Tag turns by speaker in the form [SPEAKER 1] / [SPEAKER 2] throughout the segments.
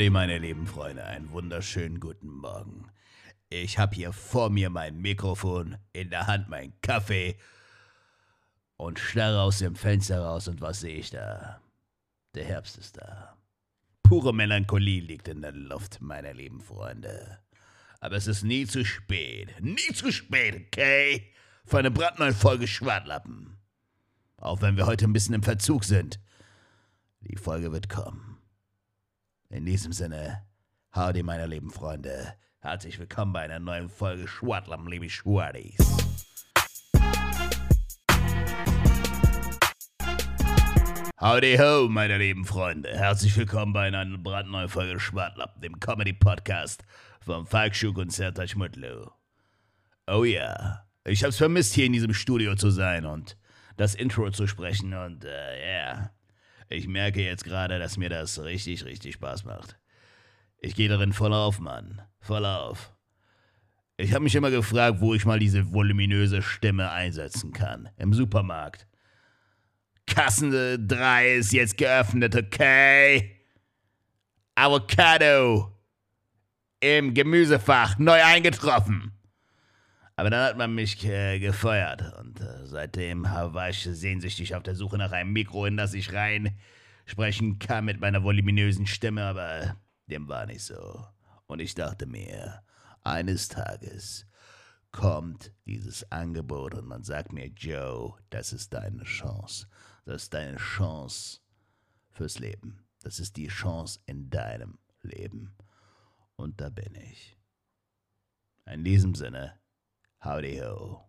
[SPEAKER 1] Howdy, meine lieben Freunde, einen wunderschönen guten Morgen. Ich habe hier vor mir mein Mikrofon, in der Hand mein Kaffee und starre aus dem Fenster raus und was sehe ich da? Der Herbst ist da. Pure Melancholie liegt in der Luft, meine lieben Freunde. Aber es ist nie zu spät, nie zu spät, okay? Für eine brandneue Folge Schwartlappen. Auch wenn wir heute ein bisschen im Verzug sind. Die Folge wird kommen. In diesem Sinne, howdy meine lieben Freunde. Herzlich willkommen bei einer neuen Folge Schwartlappen, liebe Schwarties. Howdy ho, meine lieben Freunde. Herzlich willkommen bei einer brandneuen Folge Schwartlappen, dem Comedy-Podcast von Falk Schuk und Sertac Mutlu. Oh ja, ich hab's vermisst, hier in diesem Studio zu sein und das Intro zu sprechen und, äh, ja. Yeah. Ich merke jetzt gerade, dass mir das richtig, richtig Spaß macht. Ich gehe darin voll auf, Mann. Voll auf. Ich habe mich immer gefragt, wo ich mal diese voluminöse Stimme einsetzen kann. Im Supermarkt. Kasse 3 ist jetzt geöffnet, okay? Avocado im Gemüsefach neu eingetroffen. Aber dann hat man mich äh, gefeuert und äh, seitdem war ich sehnsüchtig auf der Suche nach einem Mikro, in das ich rein sprechen kann mit meiner voluminösen Stimme, aber dem war nicht so. Und ich dachte mir, eines Tages kommt dieses Angebot und man sagt mir, Joe, das ist deine Chance. Das ist deine Chance fürs Leben. Das ist die Chance in deinem Leben. Und da bin ich. In diesem Sinne, howdy ho.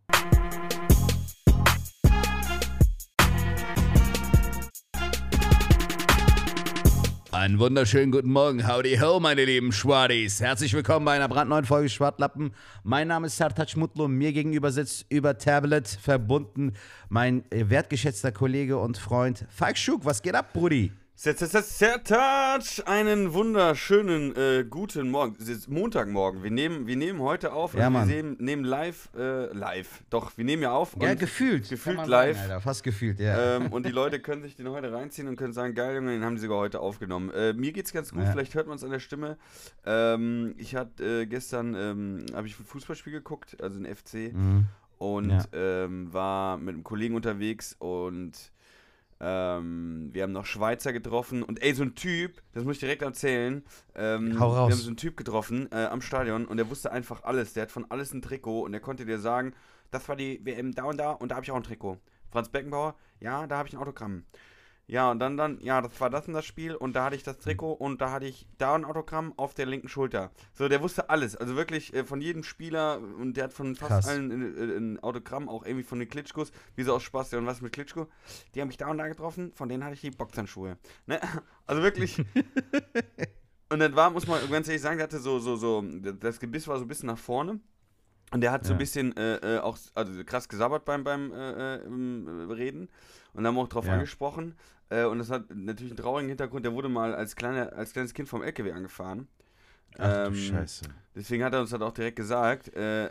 [SPEAKER 1] Einen wunderschönen guten Morgen. Howdy ho, meine lieben Schwadis. Herzlich willkommen bei einer brandneuen Folge Schwartlappen. Mein Name ist Sertac Mutlu. Mir gegenüber sitzt über Tablet verbunden mein wertgeschätzter Kollege und Freund Falk Schuk. Was geht ab, Brudi?
[SPEAKER 2] Sertac, einen wunderschönen äh, guten Morgen. Es ist Montagmorgen. Wir nehmen, wir nehmen heute auf.
[SPEAKER 1] Ja,
[SPEAKER 2] also wir nehmen, nehmen live, äh, live. Doch, wir nehmen ja auf.
[SPEAKER 1] Ja, gefühlt.
[SPEAKER 2] gefühlt live.
[SPEAKER 1] Sagen, Alter. Fast gefühlt, ja.
[SPEAKER 2] ähm, und die Leute können sich den heute reinziehen und können sagen, geil, Junge, den haben die sogar heute aufgenommen. Äh, mir geht's ganz gut,
[SPEAKER 1] Ja.
[SPEAKER 2] vielleicht hört man es an der Stimme. Ähm, ich hatte äh, gestern, ähm, habe ich ein Fußballspiel geguckt, also ein FC,
[SPEAKER 1] Mhm.
[SPEAKER 2] und
[SPEAKER 1] Ja.
[SPEAKER 2] ähm, war mit einem Kollegen unterwegs und ähm, wir haben noch Schweizer getroffen und ey, so ein Typ, das muss ich direkt erzählen. Ähm,
[SPEAKER 1] Hau raus.
[SPEAKER 2] Wir haben so einen Typ getroffen äh, am Stadion und der wusste einfach alles. Der hat von alles ein Trikot und der konnte dir sagen, das war die WM da und da und da habe ich auch ein Trikot. Franz Beckenbauer, ja, da habe ich ein Autogramm. Ja, und dann, dann, ja, das war das und das Spiel und da hatte ich das Trikot und da hatte ich da ein Autogramm auf der linken Schulter. So, der wusste alles. Also wirklich äh, von jedem Spieler und der hat von fast
[SPEAKER 1] Krass.
[SPEAKER 2] allen äh, äh, ein Autogramm, auch irgendwie von den Klitschkos, wie so aus Spaß, und was mit Klitschko. Die haben mich da und da getroffen, von denen hatte ich die Boxhandschuhe. Ne? Also wirklich. und dann war, muss man ganz ehrlich sagen, der hatte so, so, so, das Gebiss war so ein bisschen nach vorne. Und der hat so
[SPEAKER 1] Ja.
[SPEAKER 2] ein bisschen äh, äh, auch also krass gesabbert beim, beim äh, äh, äh, Reden. Und haben auch drauf
[SPEAKER 1] Ja.
[SPEAKER 2] angesprochen. Äh, und das hat natürlich einen traurigen Hintergrund. Der wurde mal als, kleine, als kleines Kind vom LKW angefahren.
[SPEAKER 1] Ach du
[SPEAKER 2] Ähm,
[SPEAKER 1] Scheiße.
[SPEAKER 2] Deswegen hat er uns das auch direkt gesagt, äh,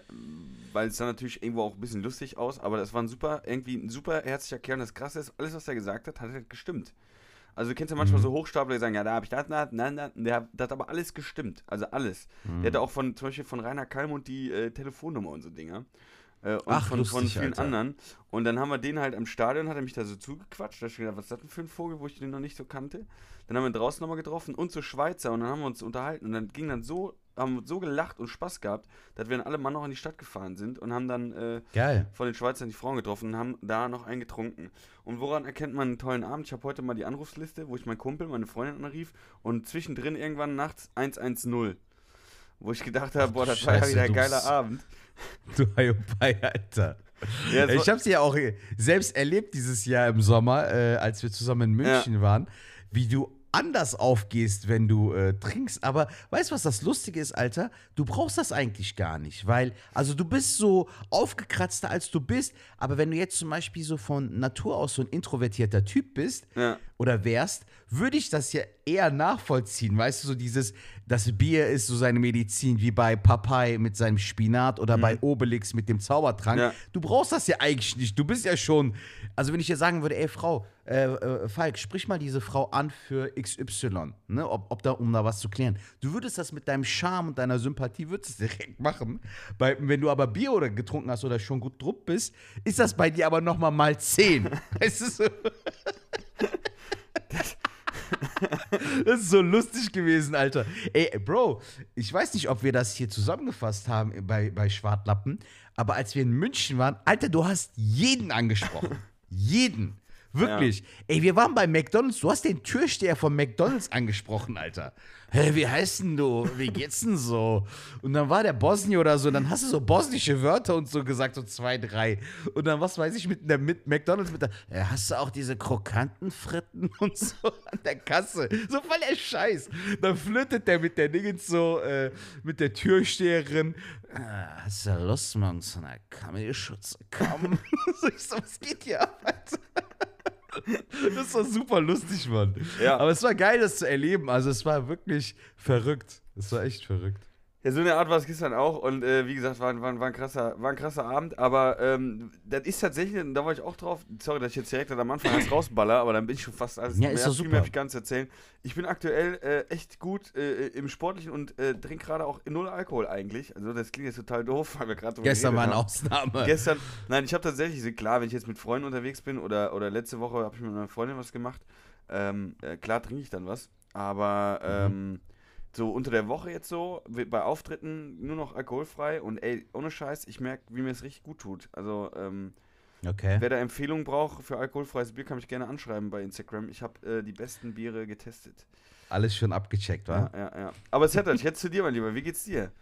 [SPEAKER 2] weil es dann natürlich irgendwo auch ein bisschen lustig aus, aber das war ein super, irgendwie ein super herzlicher Kerl. Und das Krasse ist, alles, was er gesagt hat, hat halt gestimmt. Also du kennst ja manchmal
[SPEAKER 1] Mhm.
[SPEAKER 2] so Hochstapler, die sagen, ja, da habe ich das, das, nein, nein, der hat, das hat aber alles gestimmt. Also alles.
[SPEAKER 1] Mhm.
[SPEAKER 2] Der hatte auch von, zum Beispiel von Rainer Kallmund die äh, Telefonnummer und so Dinger. Äh, und
[SPEAKER 1] Ach,
[SPEAKER 2] von, von
[SPEAKER 1] lustig,
[SPEAKER 2] vielen
[SPEAKER 1] Alter.
[SPEAKER 2] anderen. Und dann haben wir den halt am Stadion, hat er mich da so zugequatscht. Da hab ich gedacht, was ist das denn für ein Vogel, wo ich den noch nicht so kannte. Dann haben wir ihn draußen nochmal getroffen und zu Schweizer und dann haben wir uns unterhalten. Und dann ging dann so, haben wir so gelacht und Spaß gehabt, dass wir dann alle Mann noch in die Stadt gefahren sind und haben dann äh, von den Schweizern die Frauen getroffen und haben da noch einen getrunken. Und woran erkennt man einen tollen Abend? Ich habe heute mal die Anrufsliste, wo ich meinen Kumpel, meine Freundin anrief und zwischendrin irgendwann nachts 110. Wo ich gedacht habe, boah, das war ja
[SPEAKER 1] Scheiße,
[SPEAKER 2] wieder ein geiler
[SPEAKER 1] bist-
[SPEAKER 2] Abend.
[SPEAKER 1] Du Hiopai, Alter.
[SPEAKER 2] Ja, es
[SPEAKER 1] ich
[SPEAKER 2] war-
[SPEAKER 1] hab's ja auch selbst erlebt dieses Jahr im Sommer, äh, als wir zusammen in München waren, wie du anders aufgehst, wenn du äh, trinkst. Aber weißt du, was das Lustige ist, Alter? Du brauchst das eigentlich gar nicht, weil, also du bist so aufgekratzter, als du bist. Aber wenn du jetzt zum Beispiel so von Natur aus so ein introvertierter Typ bist
[SPEAKER 2] Ja.
[SPEAKER 1] oder wärst,
[SPEAKER 3] würde ich das ja eher nachvollziehen. Weißt du, so dieses, das Bier ist so seine Medizin, wie bei Popeye mit seinem Spinat oder bei Obelix mit dem Zaubertrank.
[SPEAKER 2] Ja.
[SPEAKER 3] Du brauchst das ja eigentlich nicht. Du bist ja schon, also wenn ich dir sagen würde, ey Frau, äh, äh, Falk, sprich mal diese Frau an für XY, ne? ob, ob da, um da was zu klären. Du würdest das mit deinem Charme und deiner Sympathie, würdest direkt machen. Bei, wenn du aber Bier oder getrunken hast oder schon gut drupp bist, ist das bei dir aber nochmal mal 10. weißt du so? Das ist so lustig gewesen, Alter. Ey, Bro, ich weiß nicht, ob wir das hier zusammengefasst haben bei, bei Schwartlappen, aber als wir in München waren, Alter, du hast jeden angesprochen. jeden. Wirklich. Ey, wir waren bei McDonalds, du hast den Türsteher von McDonalds angesprochen, Alter. Hä, wie heißt denn du? Wie geht's denn so? Und dann war der Bosnier oder so, dann hast du so bosnische Wörter und so gesagt, so zwei, drei. Und dann, was weiß ich, mit, der, mit McDonalds, mit der, ja, hast du auch diese krokanten Fritten und so an der Kasse? So voll der Scheiß. Dann flirtet der mit der Dingens so, äh, mit der Türsteherin. Ah, hast du Lust, morgen zu einer Kamelschutze kommen? so, ich so, was geht hier ab? Das war super lustig, Mann.
[SPEAKER 2] Ja.
[SPEAKER 3] Aber es war geil, das zu erleben. Also es war wirklich verrückt. Es war echt verrückt.
[SPEAKER 2] Ja, so eine Art war es gestern auch und äh, wie gesagt, war, war, war, ein krasser, war ein krasser Abend, aber ähm, das ist tatsächlich, da war ich auch drauf, sorry, dass ich jetzt direkt am Anfang alles rausballer, aber dann bin ich schon fast alles
[SPEAKER 3] Ja, ist
[SPEAKER 2] viel
[SPEAKER 3] super.
[SPEAKER 2] mehr habe ich zu erzählen. Ich bin aktuell äh, echt gut äh, im Sportlichen und äh, trinke gerade auch null Alkohol eigentlich, also das klingt jetzt total doof, weil wir gerade
[SPEAKER 3] Gestern war eine. Ausnahme.
[SPEAKER 2] Gestern, nein, ich habe tatsächlich, klar, wenn ich jetzt mit Freunden unterwegs bin oder, oder letzte Woche habe ich mit meiner Freundin was gemacht, ähm, äh, klar trinke ich dann was, aber ähm, so unter der Woche jetzt so, bei Auftritten nur noch alkoholfrei und ey, ohne Scheiß, ich merke, wie mir es richtig gut tut. Also, ähm,
[SPEAKER 3] Okay.
[SPEAKER 2] wer da Empfehlungen braucht für alkoholfreies Bier, kann mich gerne anschreiben bei Instagram. Ich habe äh, die besten Biere getestet.
[SPEAKER 3] Alles schon abgecheckt,
[SPEAKER 2] Ja,
[SPEAKER 3] wa?
[SPEAKER 2] ja, ja. Aber Zettel, jetzt zu dir, mein Lieber, wie geht's dir?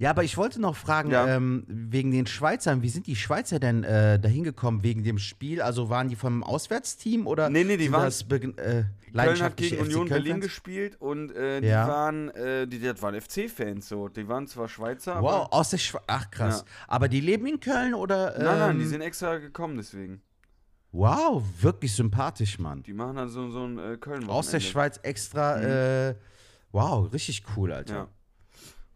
[SPEAKER 3] Ja, aber ich wollte noch fragen,
[SPEAKER 2] Ja.
[SPEAKER 3] ähm, wegen den Schweizern, wie sind die Schweizer denn äh, dahin gekommen wegen dem Spiel? Also waren die vom Auswärtsteam oder?
[SPEAKER 2] Nee, nee, die waren-
[SPEAKER 3] das äh,
[SPEAKER 2] Köln hat gegen
[SPEAKER 3] FC
[SPEAKER 2] Union Berlin
[SPEAKER 3] Köln-Fans?
[SPEAKER 2] gespielt und äh, die
[SPEAKER 3] Ja.
[SPEAKER 2] waren, äh, die, das waren FC-Fans so. Die waren zwar Schweizer,
[SPEAKER 3] Wow,
[SPEAKER 2] aber.
[SPEAKER 3] aus der Schweiz. Ach krass. Aber die leben in Köln oder?
[SPEAKER 2] Nein, nein, die
[SPEAKER 3] ähm,
[SPEAKER 2] sind extra gekommen deswegen.
[SPEAKER 3] Wow, wirklich sympathisch, Mann.
[SPEAKER 2] Die machen dann so, so ein äh, köln
[SPEAKER 3] Aus der Schweiz extra. Äh, wow, richtig cool, Alter.
[SPEAKER 2] Ja.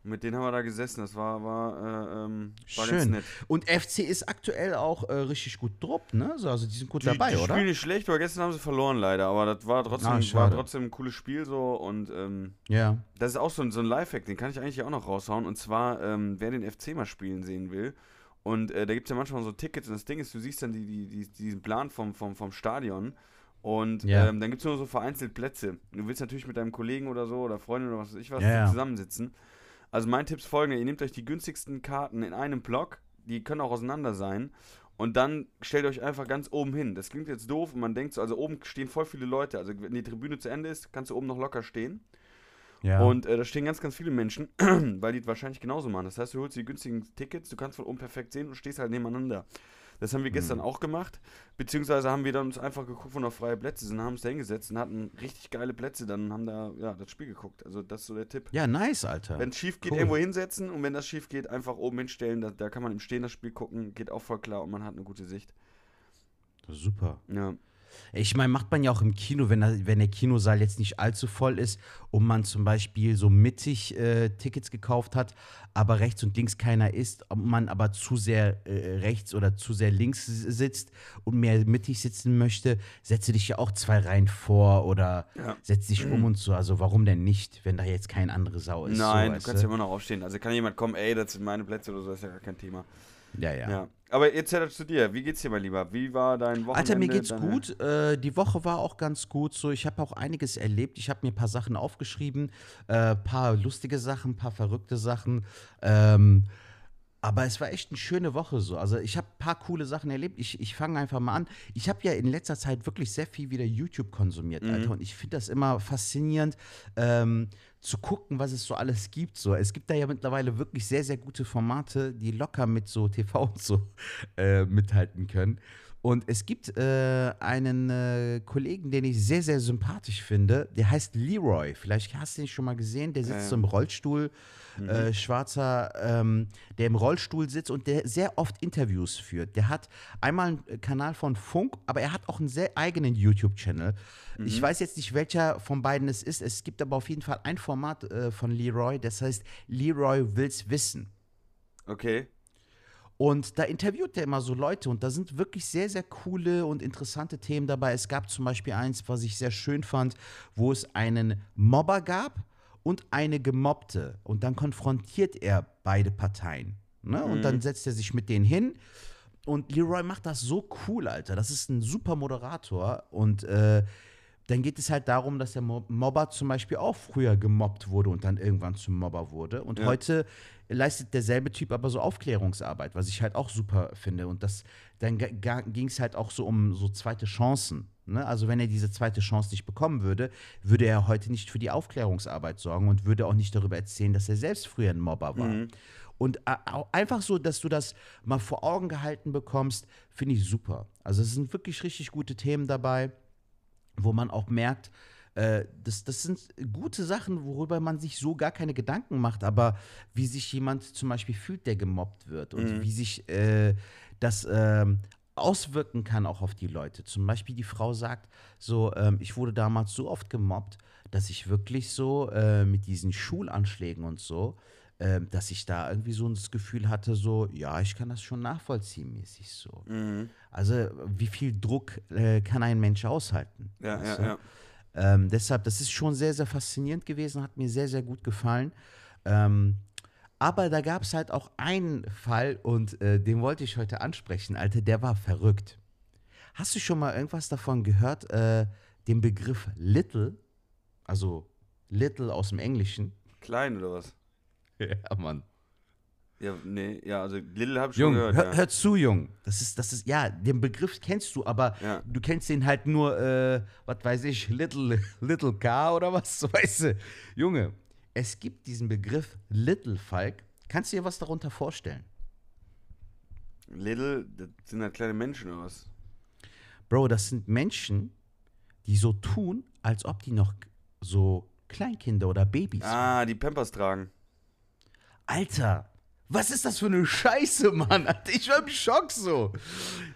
[SPEAKER 2] Mit denen haben wir da gesessen. Das war, war, äh, ähm, war ganz
[SPEAKER 3] Schön.
[SPEAKER 2] nett.
[SPEAKER 3] Und FC ist aktuell auch äh, richtig gut drauf, ne? So, also die sind gut
[SPEAKER 2] Die,
[SPEAKER 3] dabei,
[SPEAKER 2] die
[SPEAKER 3] oder?
[SPEAKER 2] spielen nicht schlecht, aber gestern haben sie verloren leider. Aber das war trotzdem,
[SPEAKER 3] Ah,
[SPEAKER 2] war trotzdem ein cooles Spiel so. Und ähm,
[SPEAKER 3] Ja.
[SPEAKER 2] das ist auch so ein, so ein Lifehack, den kann ich eigentlich auch noch raushauen. Und zwar, ähm, wer den FC mal spielen sehen will. Und äh, da gibt es ja manchmal so Tickets. Und das Ding ist, du siehst dann die, die, die, diesen Plan vom, vom, vom Stadion. Und
[SPEAKER 3] Ja.
[SPEAKER 2] ähm, dann gibt es nur so vereinzelt Plätze. Und du willst natürlich mit deinem Kollegen oder so oder Freundin oder was weiß ich was
[SPEAKER 3] ja.
[SPEAKER 2] zusammensitzen. Also mein Tipp ist folgender, ihr nehmt euch die günstigsten Karten in einem Block, die können auch auseinander sein. Und dann stellt euch einfach ganz oben hin. Das klingt jetzt doof und man denkt so, also oben stehen voll viele Leute. Also wenn die Tribüne zu Ende ist, kannst du oben noch locker stehen.
[SPEAKER 3] ja.
[SPEAKER 2] Und äh, da stehen ganz, ganz viele Menschen, weil die es wahrscheinlich genauso machen. Das heißt, du holst die günstigen Tickets, du kannst von oben perfekt sehen und stehst halt nebeneinander. Das haben wir gestern auch gemacht. Beziehungsweise haben wir dann uns einfach geguckt, wo noch freie Plätze sind, haben uns da hingesetzt und hatten richtig geile Plätze. Dann haben da ja, das Spiel geguckt. Also das ist so der Tipp.
[SPEAKER 3] ja, nice, Alter.
[SPEAKER 2] Wenn es schief geht,
[SPEAKER 3] Cool.
[SPEAKER 2] irgendwo hinsetzen und wenn das schief geht, einfach oben hinstellen. Da, da kann man im Stehen das Spiel gucken, geht auch voll klar und man hat eine gute Sicht.
[SPEAKER 3] Super.
[SPEAKER 2] Ja.
[SPEAKER 3] Ich meine, macht man ja auch im Kino, wenn, da- wenn der Kinosaal jetzt nicht allzu voll ist und man zum Beispiel so mittig äh, Tickets gekauft hat, aber rechts und links keiner ist, man aber zu sehr äh, rechts oder zu sehr links sitzt und mehr mittig sitzen möchte, setze dich ja auch zwei Reihen vor oder
[SPEAKER 2] Ja.
[SPEAKER 3] setz dich um und so. Also warum denn nicht, wenn da jetzt kein andere Sau ist?
[SPEAKER 2] Nein,
[SPEAKER 3] so,
[SPEAKER 2] du kannst ja immer noch aufstehen. Also kann jemand kommen, ey, das sind meine Plätze oder so, ist ja gar kein Thema.
[SPEAKER 3] Ja, ja.
[SPEAKER 2] Ja. Aber jetzt hätte zu dir. Wie geht's dir, mein Lieber? Wie war dein Wochenende?
[SPEAKER 3] Alter, mir geht's
[SPEAKER 2] deine-
[SPEAKER 3] gut. Äh, die Woche war auch ganz gut. So, ich habe auch einiges erlebt. Ich habe mir ein paar Sachen aufgeschrieben, äh, paar lustige Sachen, paar verrückte Sachen. Ähm, aber es war echt eine schöne Woche so. Also ich habe ein paar coole Sachen erlebt. Ich, ich fange einfach mal an. Ich habe ja in letzter Zeit wirklich sehr viel wieder YouTube konsumiert, Alter. Und ich finde das immer faszinierend, ähm, zu gucken, was es so alles gibt. So. Es gibt da ja mittlerweile wirklich sehr, sehr gute Formate, die locker mit so TV und so äh, mithalten können. Und es gibt äh, einen äh, Kollegen, den ich sehr, sehr sympathisch finde. Der heißt Leroy. Vielleicht hast du ihn schon mal gesehen. Der sitzt
[SPEAKER 2] Ähm.
[SPEAKER 3] so im Rollstuhl. Äh, schwarzer, ähm, der im Rollstuhl sitzt und der sehr oft Interviews führt. Der hat einmal einen Kanal von Funk, aber er hat auch einen sehr eigenen YouTube-Channel. Ich weiß jetzt nicht, welcher von beiden es ist. Es gibt aber auf jeden Fall ein Format äh, von Leroy, das heißt Leroy will's wissen.
[SPEAKER 2] Okay.
[SPEAKER 3] Und da interviewt er immer so Leute und da sind wirklich sehr, sehr coole und interessante Themen dabei. Es gab zum Beispiel eins, was ich sehr schön fand, wo es einen Mobber gab und eine Gemobbte. Und dann konfrontiert er beide Parteien. Ne? Und dann setzt er sich mit denen hin. Und Leroy macht das so cool, Alter. Das ist ein super Moderator. Und äh, dann geht es halt darum, dass der Mo- Mobber zum Beispiel auch früher gemobbt wurde und dann irgendwann zum Mobber wurde. Und
[SPEAKER 2] Ja.
[SPEAKER 3] heute leistet derselbe Typ aber so Aufklärungsarbeit, was ich halt auch super finde. Und das, dann ging es halt auch so um so zweite Chancen. Ne? Also wenn er diese zweite Chance nicht bekommen würde, würde er heute nicht für die Aufklärungsarbeit sorgen und würde auch nicht darüber erzählen, dass er selbst früher ein Mobber war. Und äh, au- einfach so, dass du das mal vor Augen gehalten bekommst, finde ich super. Also es sind wirklich richtig gute Themen dabei wo man auch merkt, äh, das, das sind gute Sachen, worüber man sich so gar keine Gedanken macht, aber wie sich jemand zum Beispiel fühlt, der gemobbt wird und wie sich äh, das ähm, auswirken kann auch auf die Leute. Zum Beispiel die Frau sagt so, ähm, ich wurde damals so oft gemobbt, dass ich wirklich so äh, mit diesen Schulanschlägen und so, ähm, dass ich da irgendwie so das Gefühl hatte, so, ja, ich kann das schon nachvollziehen, mäßig so. Also, wie viel Druck äh, kann ein Mensch aushalten?
[SPEAKER 2] Ja,
[SPEAKER 3] weißt
[SPEAKER 2] ja, ja.
[SPEAKER 3] Ähm, deshalb, das ist schon sehr, sehr faszinierend gewesen, hat mir sehr, sehr gut gefallen. Ähm, aber da gab es halt auch einen Fall und äh, den wollte ich heute ansprechen, Alter, der war verrückt. Hast du schon mal irgendwas davon gehört, äh, den Begriff Little, also Little aus dem Englischen?
[SPEAKER 2] Klein oder was?
[SPEAKER 3] Ja, Mann.
[SPEAKER 2] Ja, nee, ja, also Little habe ich schon
[SPEAKER 3] Jung,
[SPEAKER 2] gehört.
[SPEAKER 3] hör,
[SPEAKER 2] ja.
[SPEAKER 3] hör zu, Jung. Das ist, das ist, ja, den Begriff kennst du, aber
[SPEAKER 2] Ja.
[SPEAKER 3] du kennst den halt nur, äh, was weiß ich, Little, Little Car oder was, weißt du. Junge, es gibt diesen Begriff Little Falk. Kannst du dir was darunter vorstellen?
[SPEAKER 2] Little, das sind halt kleine Menschen oder was?
[SPEAKER 3] Bro, das sind Menschen, die so tun, als ob die noch so Kleinkinder oder Babys sind.
[SPEAKER 2] Ah, die Pampers tragen.
[SPEAKER 3] Alter, was ist das für eine Scheiße, Mann? Ich war im Schock so.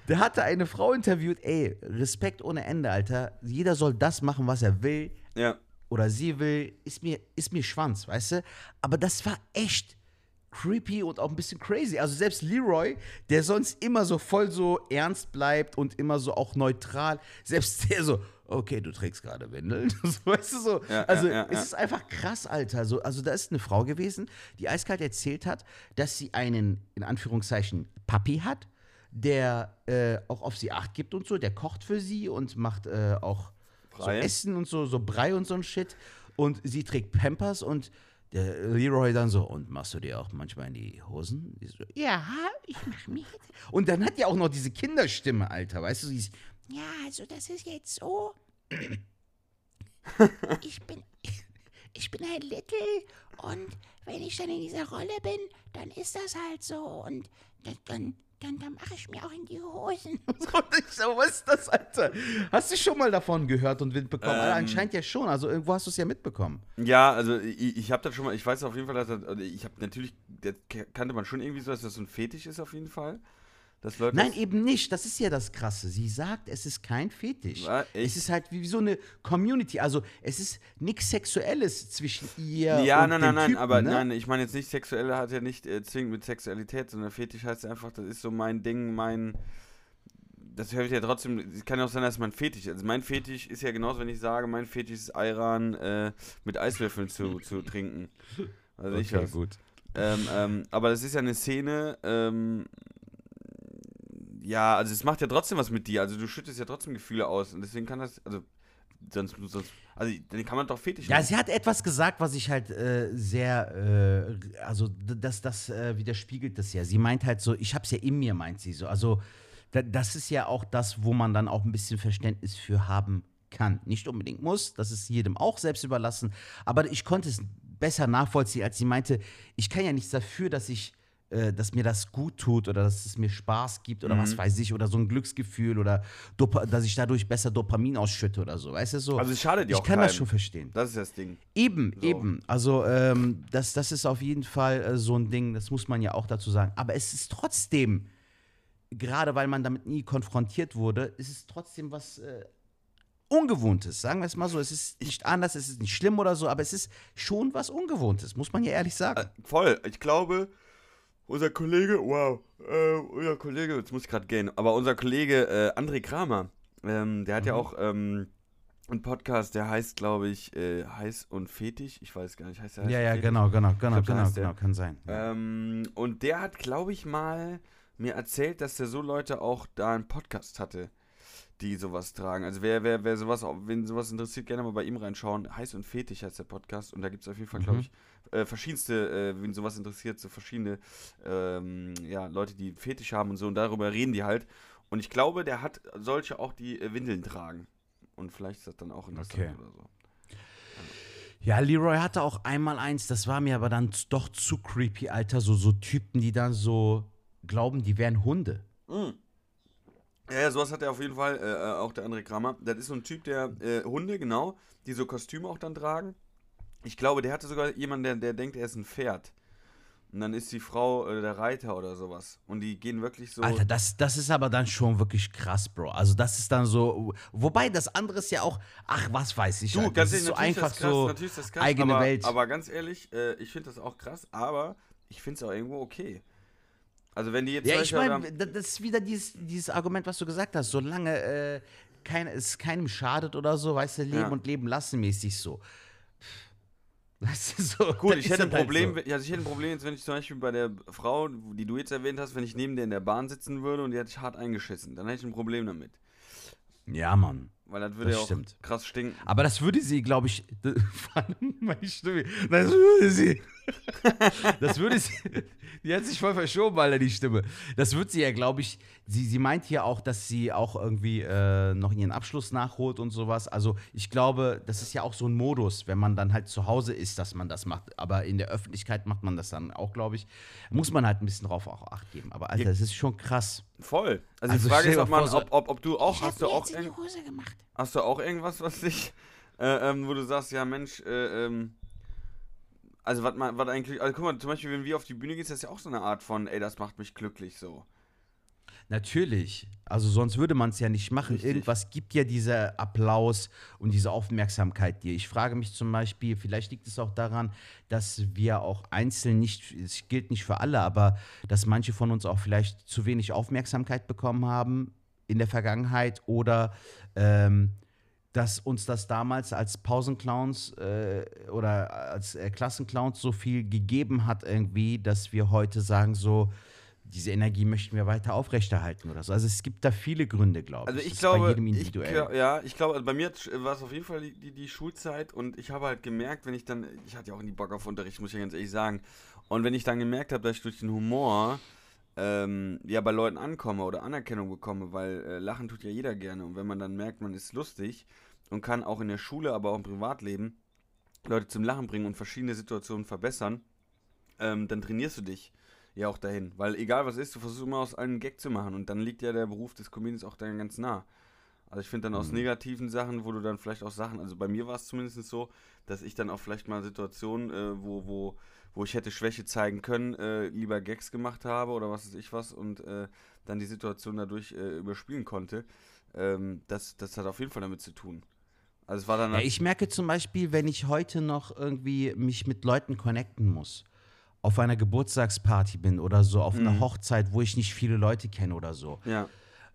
[SPEAKER 3] Der hatte eine Frau interviewt, ey, Respekt ohne Ende, Alter. Jeder soll das machen, was er will
[SPEAKER 2] Ja.
[SPEAKER 3] oder sie will. Ist mir, ist mir Schwanz, weißt du? Aber das war echt creepy und auch ein bisschen crazy. Also selbst Leroy, der sonst immer so voll so ernst bleibt und immer so auch neutral, selbst der so, okay, du trägst gerade Windeln. Weißt du so?
[SPEAKER 2] Ja,
[SPEAKER 3] also
[SPEAKER 2] ja, ja,
[SPEAKER 3] es ist einfach krass, Alter. So, also da ist eine Frau gewesen, die eiskalt erzählt hat, dass sie einen, in Anführungszeichen, Papi hat, der äh, auch auf sie Acht gibt und so, der kocht für sie und macht äh, auch so? Essen und so, so Brei und so ein Shit. Und sie trägt Pampers und der Leroy dann so, und machst du dir auch manchmal in die Hosen? Die so, ja, ich mach mich. Und dann hat die auch noch diese Kinderstimme, Alter, weißt du, sie ist,
[SPEAKER 4] Ja, also das ist jetzt so. Ich bin, ich bin ein Little und wenn ich dann in dieser Rolle bin, dann ist das halt so und dann, dann, dann, dann mache ich mir auch in die Hosen.
[SPEAKER 3] So, was ist das, Alter? Hast du schon mal davon gehört und mitbekommen?
[SPEAKER 2] Ähm.
[SPEAKER 3] Alter, anscheinend ja schon, also irgendwo hast du es ja mitbekommen.
[SPEAKER 2] Ja, also ich, ich habe das schon mal, ich weiß auf jeden Fall, dass das, also ich habe natürlich, das kannte man schon irgendwie so, dass das so ein Fetisch ist auf jeden Fall. Dass Leute
[SPEAKER 3] Nein, eben nicht. Das ist ja das Krasse. Sie sagt, es ist kein Fetisch.
[SPEAKER 2] Echt?
[SPEAKER 3] Es ist halt wie so eine Community. Also es ist nichts Sexuelles zwischen ihr
[SPEAKER 2] Ja,
[SPEAKER 3] und
[SPEAKER 2] nein,
[SPEAKER 3] dem
[SPEAKER 2] nein, nein,
[SPEAKER 3] Typen,
[SPEAKER 2] aber
[SPEAKER 3] ne?
[SPEAKER 2] nein, ich meine jetzt nicht sexuell hat ja nicht äh, zwingend mit Sexualität, sondern Fetisch heißt einfach, das ist so mein Ding, mein. Das höre ich ja trotzdem, es kann ja auch sein, dass mein Fetisch, also mein Fetisch ist ja genauso, wenn ich sage, mein Fetisch ist Ayran äh, mit Eiswürfeln zu, zu trinken. Also ich
[SPEAKER 3] Okay,
[SPEAKER 2] was.
[SPEAKER 3] gut.
[SPEAKER 2] Ähm, ähm, aber das ist ja eine Szene, ähm, ja, also es macht ja trotzdem was mit dir. Also du schüttest ja trotzdem Gefühle aus und deswegen kann das, also sonst, sonst also dann kann man doch Fetisch
[SPEAKER 3] Ja,
[SPEAKER 2] nennen.
[SPEAKER 3] sie hat etwas gesagt, was ich halt äh, sehr, äh, also das, das äh, widerspiegelt das ja. Sie meint halt so, ich hab's ja in mir, meint sie so. Also da, das ist ja auch das, wo man dann auch ein bisschen Verständnis für haben kann. Nicht unbedingt muss, das ist jedem auch selbst überlassen. Aber ich konnte es besser nachvollziehen, als sie meinte, ich kann ja nichts dafür, dass ich äh, dass mir das gut tut oder dass es mir Spaß gibt oder
[SPEAKER 2] Mhm.
[SPEAKER 3] was weiß ich oder so ein Glücksgefühl oder Dopa dass ich dadurch besser Dopamin ausschütte oder so. Weißt du so?
[SPEAKER 2] Also es schadet dir
[SPEAKER 3] ich
[SPEAKER 2] auch
[SPEAKER 3] kann das
[SPEAKER 2] keinem.
[SPEAKER 3] schon verstehen.
[SPEAKER 2] Das ist das Ding.
[SPEAKER 3] Eben,
[SPEAKER 2] So.
[SPEAKER 3] eben. Also ähm, das, das ist auf jeden Fall äh, so ein Ding, das muss man ja auch dazu sagen. Aber es ist trotzdem, gerade weil man damit nie konfrontiert wurde, ist es trotzdem was äh, Ungewohntes. Sagen wir es mal so. Es ist nicht anders, es ist nicht schlimm oder so, aber es ist schon was Ungewohntes, muss man ja ehrlich sagen.
[SPEAKER 2] Äh, voll. Ich glaube, unser Kollege, wow, äh, unser Kollege, jetzt muss ich gerade gehen, aber unser Kollege äh, André Kramer, ähm, der hat ja auch ähm, einen Podcast, der heißt, glaube ich, äh, Heiß und Fetisch. Ich weiß gar nicht, heißt der Heiß
[SPEAKER 3] ja, ja,
[SPEAKER 2] Fetisch?
[SPEAKER 3] genau, genau, genau,
[SPEAKER 2] glaub,
[SPEAKER 3] genau, genau, kann sein. Ja.
[SPEAKER 2] Ähm, und der hat, glaube ich, mal mir erzählt, dass der so Leute auch da einen Podcast hatte, die sowas tragen. Also wer, wer, wer sowas, wen sowas interessiert, gerne mal bei ihm reinschauen. Heiß und Fetisch heißt der Podcast. Und da gibt es auf jeden Fall, glaube
[SPEAKER 3] Mhm.
[SPEAKER 2] ich, äh, verschiedenste, äh, wen sowas interessiert, so verschiedene ähm, ja, Leute, die Fetisch haben und so. Und darüber reden die halt. Und ich glaube, der hat solche auch, die äh, Windeln tragen. Und vielleicht ist das dann auch interessant
[SPEAKER 3] Okay.
[SPEAKER 2] oder so.
[SPEAKER 3] Ja, Leroy hatte auch einmal eins, das war mir aber dann doch zu creepy, Alter. So, so Typen, die dann so glauben, die wären Hunde.
[SPEAKER 2] Ja, ja, sowas hat er auf jeden Fall, äh, äh, auch der André Kramer. Das ist so ein Typ, der äh, Hunde, genau, die so Kostüme auch dann tragen. Ich glaube, der hatte sogar jemanden, der, der denkt, er ist ein Pferd. Und dann ist die Frau äh, der Reiter oder sowas. Und die gehen wirklich so.
[SPEAKER 3] Alter, das, das ist aber dann schon wirklich krass, Bro. Also das ist dann so, wobei das andere ist ja auch, ach, was weiß ich.
[SPEAKER 2] du,
[SPEAKER 3] Alter.
[SPEAKER 2] ganz
[SPEAKER 3] das ist so
[SPEAKER 2] ist
[SPEAKER 3] einfach
[SPEAKER 2] das krass,
[SPEAKER 3] so
[SPEAKER 2] natürlich ist das krass,
[SPEAKER 3] eigene
[SPEAKER 2] aber,
[SPEAKER 3] Welt.
[SPEAKER 2] Aber ganz ehrlich, äh, ich finde das auch krass, aber ich finde es auch irgendwo okay. Also wenn die jetzt
[SPEAKER 3] ja, ich meine,
[SPEAKER 2] da-
[SPEAKER 3] das ist wieder dieses, dieses Argument, was du gesagt hast. Solange äh, kein, es keinem schadet oder so, weißt du, leben
[SPEAKER 2] Ja.
[SPEAKER 3] und leben lassen mäßig so. Weißt du, so.
[SPEAKER 2] Gut, ich hätte ein
[SPEAKER 3] halt
[SPEAKER 2] Problem,
[SPEAKER 3] so.
[SPEAKER 2] wenn- also ich hätte ein Problem jetzt, wenn ich zum Beispiel bei der Frau, die du jetzt erwähnt hast, wenn ich neben der in der Bahn sitzen würde und die hätte ich hart eingeschissen, dann hätte ich ein Problem damit.
[SPEAKER 3] Ja, Mann.
[SPEAKER 2] Weil das würde
[SPEAKER 3] Das
[SPEAKER 2] ja auch
[SPEAKER 3] stimmt.
[SPEAKER 2] krass stinken.
[SPEAKER 3] Aber das würde sie, glaube ich, meine Stimme, das würde sie, das würde sie, die hat sich voll verschoben, Alter, die Stimme. Das wird sie ja, glaube ich, sie, sie meint hier auch, dass sie auch irgendwie äh, noch ihren Abschluss nachholt und sowas. Also ich glaube, das ist ja auch so ein Modus, wenn man dann halt zu Hause ist, dass man das macht. Aber in der Öffentlichkeit macht man das dann auch, glaube ich. Muss man halt ein bisschen drauf auch Acht geben. Aber Alter, das ist schon krass.
[SPEAKER 2] Voll. Also,
[SPEAKER 3] Also
[SPEAKER 2] die Frage ist, ob,
[SPEAKER 3] mal
[SPEAKER 2] man, ob, ob, ob du auch,
[SPEAKER 4] Ich
[SPEAKER 2] hast du auch,
[SPEAKER 4] in die Hose gemacht.
[SPEAKER 2] hast du auch irgendwas, was dich, äh, ähm, wo du sagst, ja Mensch, äh, ähm, also was man, was eigentlich, also guck mal, zum Beispiel, wenn wir auf die Bühne gehen, ist das ja auch so eine Art von, ey, das macht mich glücklich so.
[SPEAKER 3] Natürlich. Also sonst würde man es ja nicht machen.
[SPEAKER 2] Richtig.
[SPEAKER 3] Irgendwas gibt ja dieser Applaus und diese Aufmerksamkeit dir. Ich frage mich zum Beispiel, vielleicht liegt es auch daran, dass wir auch einzeln nicht, es gilt nicht für alle, aber dass manche von uns auch vielleicht zu wenig Aufmerksamkeit bekommen haben in der Vergangenheit oder ähm, dass uns das damals als Pausenclowns äh, oder als äh, Klassenclowns so viel gegeben hat irgendwie, dass wir heute sagen so, diese Energie möchten wir weiter aufrechterhalten oder so. Also es gibt da viele Gründe, glaube
[SPEAKER 2] Also
[SPEAKER 3] ich.
[SPEAKER 2] ich
[SPEAKER 3] Das
[SPEAKER 2] glaube,
[SPEAKER 3] bei jedem
[SPEAKER 2] ich,
[SPEAKER 3] individuell.
[SPEAKER 2] gla- ja, ich glaube, also bei mir war es auf jeden Fall die, die, die Schulzeit und ich habe halt gemerkt, wenn ich dann, ich hatte ja auch nie Bock auf Unterricht, muss ich ja ganz ehrlich sagen. Und wenn ich dann gemerkt habe, dass ich durch den Humor ähm, ja bei Leuten ankomme oder Anerkennung bekomme, weil äh, Lachen tut ja jeder gerne und wenn man dann merkt, man ist lustig und kann auch in der Schule, aber auch im Privatleben Leute zum Lachen bringen und verschiedene Situationen verbessern, ähm, dann trainierst du dich ja auch dahin. Weil egal was ist, du versuchst immer aus allem einen Gag zu machen und dann liegt ja der Beruf des Comedians auch dann ganz nah. Also ich finde dann aus negativen Sachen, wo du dann vielleicht auch Sachen, also bei mir war es zumindest so, dass ich dann auch vielleicht mal Situationen, äh, wo, wo, wo ich hätte Schwäche zeigen können, äh, lieber Gags gemacht habe oder was weiß ich was und äh, dann die Situation dadurch äh, überspielen konnte. Ähm, das, das hat auf jeden Fall damit zu tun. Also es war dann
[SPEAKER 3] Ja, ich merke zum Beispiel, wenn ich heute noch irgendwie mich mit Leuten connecten muss, auf einer Geburtstagsparty bin oder so, auf einer Hochzeit, wo ich nicht viele Leute kenne oder so.
[SPEAKER 2] ja,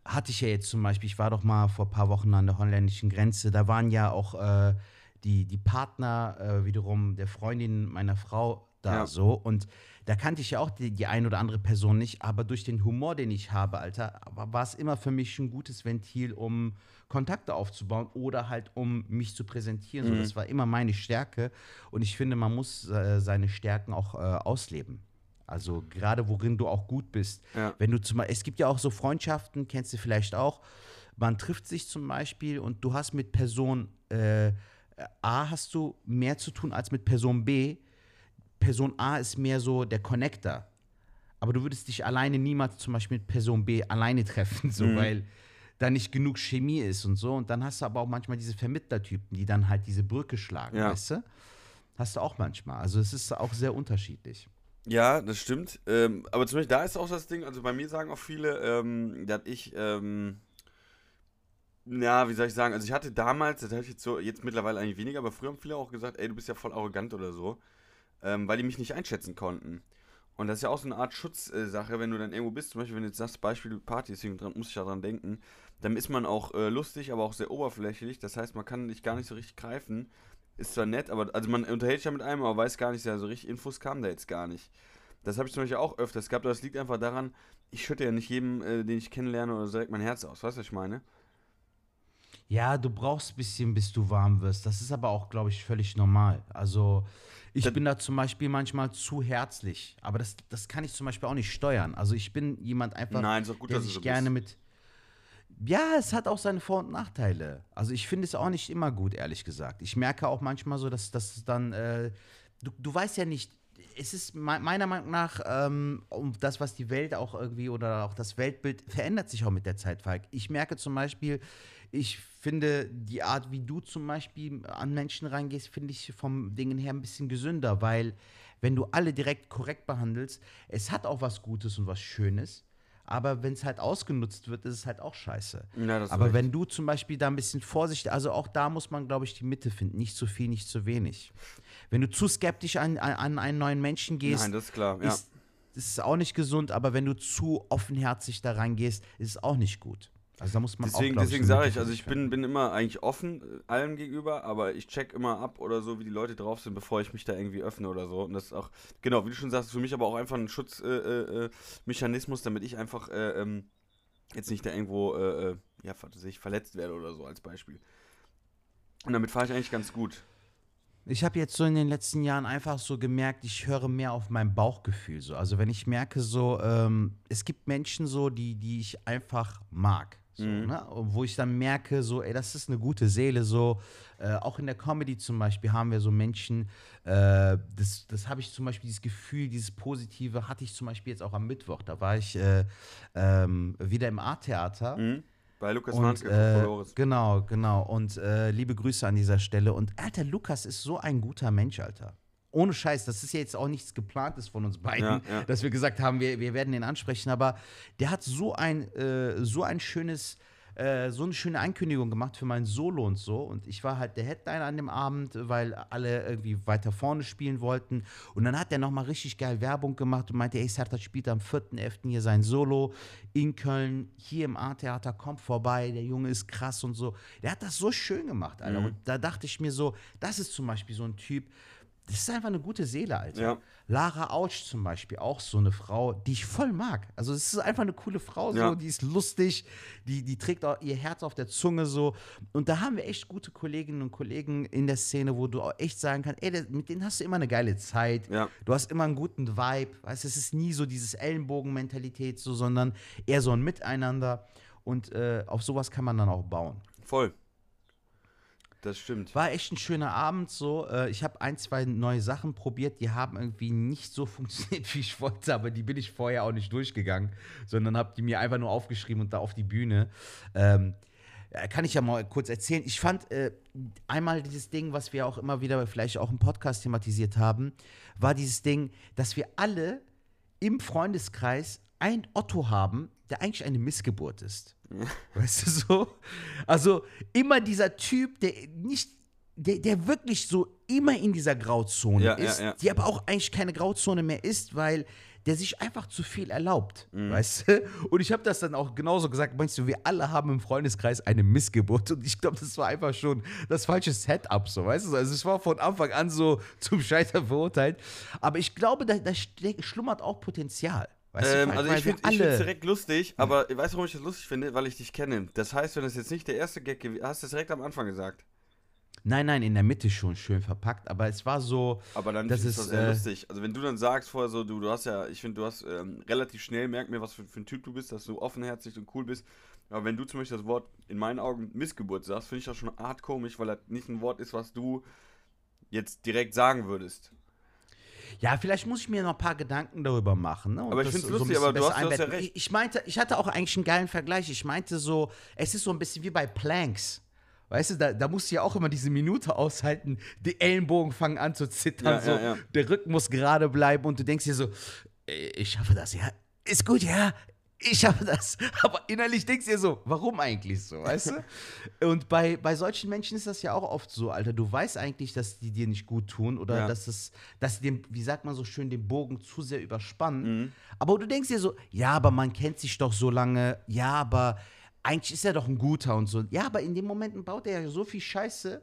[SPEAKER 3] hatte ich ja jetzt zum Beispiel, ich war doch mal vor ein paar Wochen an der holländischen Grenze, da waren ja auch äh, die, die Partner äh, wiederum der Freundin meiner Frau da
[SPEAKER 2] Ja.
[SPEAKER 3] so und da kannte ich ja auch die, die ein oder andere Person nicht, aber durch den Humor, den ich habe, Alter, war es immer für mich ein gutes Ventil, um Kontakte aufzubauen oder halt um mich zu präsentieren.
[SPEAKER 2] Mhm.
[SPEAKER 3] So, das war immer meine Stärke und ich finde, man muss äh, seine Stärken auch äh, ausleben. Also gerade worin du auch gut bist.
[SPEAKER 2] Ja.
[SPEAKER 3] Wenn du zum Beispiel, es gibt ja auch so Freundschaften, kennst du vielleicht auch. Man trifft sich zum Beispiel und du hast mit Person äh, A hast du mehr zu tun als mit Person B. Person A ist mehr so der Connector. aber du würdest dich alleine niemals zum Beispiel mit Person B alleine treffen, so,
[SPEAKER 2] Mhm.
[SPEAKER 3] weil da nicht genug Chemie ist und so. Und dann hast du aber auch manchmal diese Vermittlertypen, die dann halt diese Brücke schlagen,
[SPEAKER 2] Ja.
[SPEAKER 3] weißt du? Hast du auch manchmal. Also es ist auch sehr unterschiedlich.
[SPEAKER 2] Ja, das stimmt. Ähm, aber zum Beispiel da ist auch das Ding, also bei mir sagen auch viele, ähm, dass ich, ähm, ja, wie soll ich sagen, also ich hatte damals, das habe ich jetzt so, jetzt mittlerweile eigentlich weniger, aber früher haben viele auch gesagt, ey, du bist ja voll arrogant oder so, ähm, weil die mich nicht einschätzen konnten. Und das ist ja auch so eine Art Schutzsache, wenn du dann irgendwo bist, zum Beispiel, wenn du jetzt sagst, Beispiel Party, deswegen dran, muss ich ja dran denken, dann ist man auch äh, lustig, aber auch sehr oberflächlich. Das heißt, man kann dich gar nicht so richtig greifen. Ist zwar nett, aber also man unterhält sich ja mit einem, aber weiß gar nicht, ja, so richtig Infos kamen da jetzt gar nicht. Das habe ich zum Beispiel auch öfters gehabt, aber das liegt einfach daran, ich schütte ja nicht jedem, äh, den ich kennenlerne, oder so direkt mein Herz aus. Weißt du, was ich meine?
[SPEAKER 3] Ja, du brauchst ein bisschen, bis du warm wirst. Das ist aber auch, glaube ich, völlig normal. Also ich bin da zum Beispiel manchmal zu herzlich. Aber das, das kann ich zum Beispiel auch nicht steuern. Also ich bin jemand einfach,
[SPEAKER 2] Nein, gut,
[SPEAKER 3] der sich
[SPEAKER 2] so
[SPEAKER 3] gerne
[SPEAKER 2] bist.
[SPEAKER 3] mit. Ja, es hat auch seine Vor- und Nachteile. Also ich finde es auch nicht immer gut, ehrlich gesagt. Ich merke auch manchmal so, dass das dann. Äh, du, du weißt ja nicht. Es ist me- meiner Meinung nach, ähm, um das, was die Welt auch irgendwie oder auch das Weltbild verändert sich auch mit der Zeit, Falk. Ich merke zum Beispiel, ich finde die Art, wie du zum Beispiel an Menschen reingehst, finde ich vom Dingen her ein bisschen gesünder, weil wenn du alle direkt korrekt behandelst, es hat auch was Gutes und was Schönes, aber wenn es halt ausgenutzt wird, ist es halt auch scheiße.
[SPEAKER 2] Ja,
[SPEAKER 3] aber wenn du zum Beispiel da ein bisschen vorsichtig, also auch da muss man, glaube ich, die Mitte finden, nicht zu viel, nicht zu wenig. Wenn du zu skeptisch an, an, an einen neuen Menschen gehst,
[SPEAKER 2] Nein, das ist klar, ja.
[SPEAKER 3] ist, ist auch nicht gesund, aber wenn du zu offenherzig da reingehst, ist es auch nicht gut. Also da muss man
[SPEAKER 2] Deswegen,
[SPEAKER 3] auch,
[SPEAKER 2] deswegen sage ich, also
[SPEAKER 3] sich
[SPEAKER 2] ich bin, bin immer eigentlich offen äh, allem gegenüber, aber ich check immer ab oder so, wie die Leute drauf sind, bevor ich mich da irgendwie öffne oder so. Und das ist auch, genau, wie du schon sagst, für mich aber auch einfach ein Schutzmechanismus, äh, äh, Mechanismus, damit ich einfach äh, ähm, jetzt nicht da irgendwo, äh, äh, ja, was weiß ich, verletzt werde oder so als Beispiel. Und damit fahre ich eigentlich ganz gut.
[SPEAKER 3] Ich habe jetzt so in den letzten Jahren einfach so gemerkt, ich höre mehr auf mein Bauchgefühl. So. Also wenn ich merke, so, ähm, es gibt Menschen so, die, die ich einfach mag. So,
[SPEAKER 2] Mhm.
[SPEAKER 3] ne? Wo ich dann merke, so, ey, das ist eine gute Seele. So, äh, auch in der Comedy zum Beispiel haben wir so Menschen, äh, das, das habe ich zum Beispiel, dieses Gefühl, dieses Positive hatte ich zum Beispiel jetzt auch am Mittwoch. Da war ich äh, ähm, wieder im A-Theater.
[SPEAKER 2] Mhm. Bei Lukas
[SPEAKER 3] Und,
[SPEAKER 2] Manske
[SPEAKER 3] äh,
[SPEAKER 2] Dolores.
[SPEAKER 3] genau, genau. Und äh, liebe Grüße an dieser Stelle. Und Alter, Lukas ist so ein guter Mensch, Alter. Ohne Scheiß, das ist ja jetzt auch nichts geplantes von uns beiden,
[SPEAKER 2] Ja, ja.
[SPEAKER 3] dass wir gesagt haben, wir, wir werden ihn ansprechen, aber der hat so ein, äh, so ein schönes, äh, so eine schöne Ankündigung gemacht für mein Solo und so. Und ich war halt der Headliner an dem Abend, weil alle irgendwie weiter vorne spielen wollten. Und dann hat er nochmal richtig geil Werbung gemacht und meinte, ey, Sertat spielt am 4.11. hier sein Solo in Köln, hier im A-Theater, kommt vorbei, der Junge ist krass und so. Der hat das so schön gemacht, Alter.
[SPEAKER 2] Mhm.
[SPEAKER 3] Und da dachte ich mir so, das ist zum Beispiel so ein Typ, das ist einfach eine gute Seele, Alter.
[SPEAKER 2] Ja.
[SPEAKER 3] Lara Autsch zum Beispiel, auch so eine Frau, die ich voll mag. Also es ist einfach eine coole Frau, so,
[SPEAKER 2] Ja.
[SPEAKER 3] die ist lustig, die, die trägt auch ihr Herz auf der Zunge so. Und da haben wir echt gute Kolleginnen und Kollegen in der Szene, wo du auch echt sagen kannst, ey, mit denen hast du immer eine geile Zeit.
[SPEAKER 2] Ja.
[SPEAKER 3] Du hast immer einen guten Vibe. Weißt, es ist nie so dieses Ellenbogen-Mentalität, so, sondern eher so ein Miteinander. Und äh, auf sowas kann man dann auch bauen.
[SPEAKER 2] Voll. Das stimmt.
[SPEAKER 3] War echt ein schöner Abend so. Äh, ich habe ein, zwei neue Sachen probiert, die haben irgendwie nicht so funktioniert, wie ich wollte, aber die bin ich vorher auch nicht durchgegangen, sondern habe die mir einfach nur aufgeschrieben und da auf die Bühne. Ähm, kann ich ja mal kurz erzählen. Ich fand äh, einmal dieses Ding, was wir auch immer wieder vielleicht auch im Podcast thematisiert haben, war dieses Ding, dass wir alle im Freundeskreis ein Otto haben, der eigentlich eine Missgeburt ist. Weißt du so? Also immer dieser Typ, der nicht, der, der wirklich so immer in dieser Grauzone
[SPEAKER 2] Ja,
[SPEAKER 3] ist,
[SPEAKER 2] ja.
[SPEAKER 3] die aber auch eigentlich keine Grauzone mehr ist, weil der sich einfach zu viel erlaubt,
[SPEAKER 2] Mhm.
[SPEAKER 3] weißt du? Und ich habe das dann auch genauso gesagt, meinst du, wir alle haben im Freundeskreis eine Missgeburt und ich glaube, das war einfach schon das falsche Setup, so, weißt du? Also es war von Anfang an so zum Scheitern verurteilt, aber ich glaube, da, da schlummert auch Potenzial. Weißt du,
[SPEAKER 2] Ähm, also ich finde es direkt lustig, aber weißt du, warum ich das lustig finde? Weil ich dich kenne. Das heißt, wenn das jetzt nicht der erste Gag gewesen hast du es direkt am Anfang gesagt.
[SPEAKER 3] Nein, nein, in der Mitte schon schön verpackt, aber es war so.
[SPEAKER 2] Aber dann
[SPEAKER 3] Das
[SPEAKER 2] ist das sehr
[SPEAKER 3] äh,
[SPEAKER 2] lustig. Also wenn du dann sagst vorher so, du, du hast ja, ich finde, du hast ähm, relativ schnell, merk mir, was für, für ein Typ du bist, dass du offenherzig und cool bist. Aber wenn du zum Beispiel das Wort in meinen Augen Missgeburt sagst, finde ich das schon art komisch, weil das nicht ein Wort ist, was du jetzt direkt sagen würdest.
[SPEAKER 3] Ja, vielleicht muss ich mir noch ein paar Gedanken darüber machen. Ne? und
[SPEAKER 2] Aber ich
[SPEAKER 3] so ein
[SPEAKER 2] lustig,
[SPEAKER 3] bisschen
[SPEAKER 2] aber du hast- du hast ja recht.
[SPEAKER 3] Ich, ich meinte, ich hatte auch eigentlich einen geilen Vergleich. Ich meinte so, es ist so ein bisschen wie bei Planks. Weißt du, da, da musst du ja auch immer diese Minute aushalten, die Ellenbogen fangen an zu zittern,
[SPEAKER 2] Ja,
[SPEAKER 3] so,
[SPEAKER 2] ja, ja.
[SPEAKER 3] der Rücken muss gerade bleiben und du denkst dir so, äh, ich schaffe das, ja, ist gut, ja, ich schaffe das. Aber innerlich denkst du dir so, warum eigentlich so, weißt du? Und bei, bei solchen Menschen ist das ja auch oft so, Alter. Du weißt eigentlich, dass die dir nicht gut tun oder
[SPEAKER 2] Ja.
[SPEAKER 3] dass, es, dass sie den, wie sagt man so schön, den Bogen zu sehr überspannen.
[SPEAKER 2] Mhm.
[SPEAKER 3] Aber du denkst dir so, ja, aber man kennt sich doch so lange, ja, aber eigentlich ist er doch ein guter und so. Ja, aber in den Momenten baut er ja so viel Scheiße,